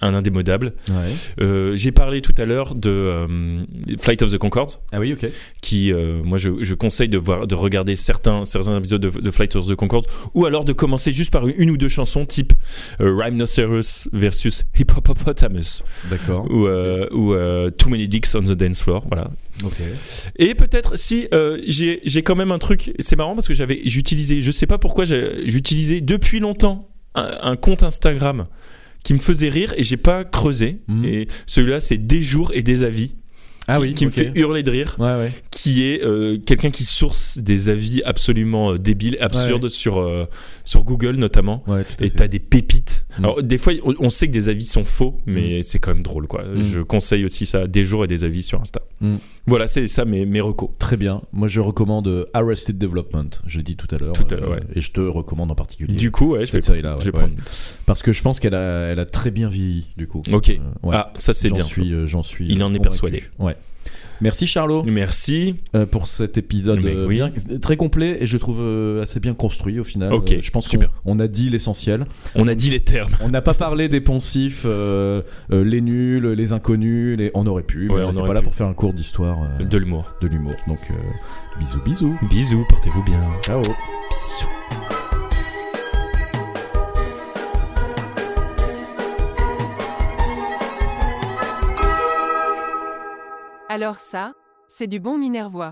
un indémodable. Ouais. Euh, J'ai parlé tout à l'heure de euh, Flight of the Conchords, Ah oui, ok. qui, euh, moi, je, je conseille de, voir, de regarder certains, certains épisodes de, de Flight of the Conchords, ou alors de commencer juste par une, une ou deux chansons, type euh, Rhinoceros versus Hippopotamus, D'accord. ou, euh, ou euh, Too Many Dicks on the Dance Floor, voilà. Ok. Et peut-être si euh, j'ai j'ai quand même un truc, c'est marrant parce que j'avais j'utilisais, je sais pas pourquoi j'utilisais depuis longtemps un, un compte Instagram qui me faisait rire et j'ai pas creusé. Mhm. Et celui-là c'est des jours et des avis. Ah qui, oui, qui me fait hurler de rire, Ouais, ouais. qui est euh, quelqu'un qui source des avis absolument euh, débiles, absurdes Ouais. sur, euh, sur Google notamment. Et t'as des pépites. Mm. Alors des fois on, sait que des avis sont faux, mais c'est quand même drôle quoi. Mm. Je conseille aussi ça, des jours et des avis sur Insta. Mm. Voilà, c'est ça mes, mes recos. Très bien. Moi, je recommande euh, Arrested Development. Je l'ai dit tout à l'heure. Tout à l'heure, euh, ouais. Et je te recommande en particulier. Du coup, ouais, je vais, cette série-là. ouais. Parce que je pense qu'elle a, elle a très bien vieilli, du coup. Ok. Euh. Ah, ça c'est J'en bien. suis, euh, j'en suis. Il en est convaincu. persuadé. Ouais. Merci Charlot Merci. euh, pour cet épisode euh, oui. bien- très complet et je trouve euh, assez bien construit au final. Ok, je pense qu'on super. on a dit l'essentiel. On a dit les termes. On n'a pas parlé des poncifs, les nuls, les inconnus. Les... On aurait pu, Ouais, on aurait pas là pu. pour faire un cours d'histoire De l'humour. de l'humour. Donc bisous, bisous. Bisous, portez-vous bien. Ciao. Bisous. Alors ça, c'est du bon Minervois.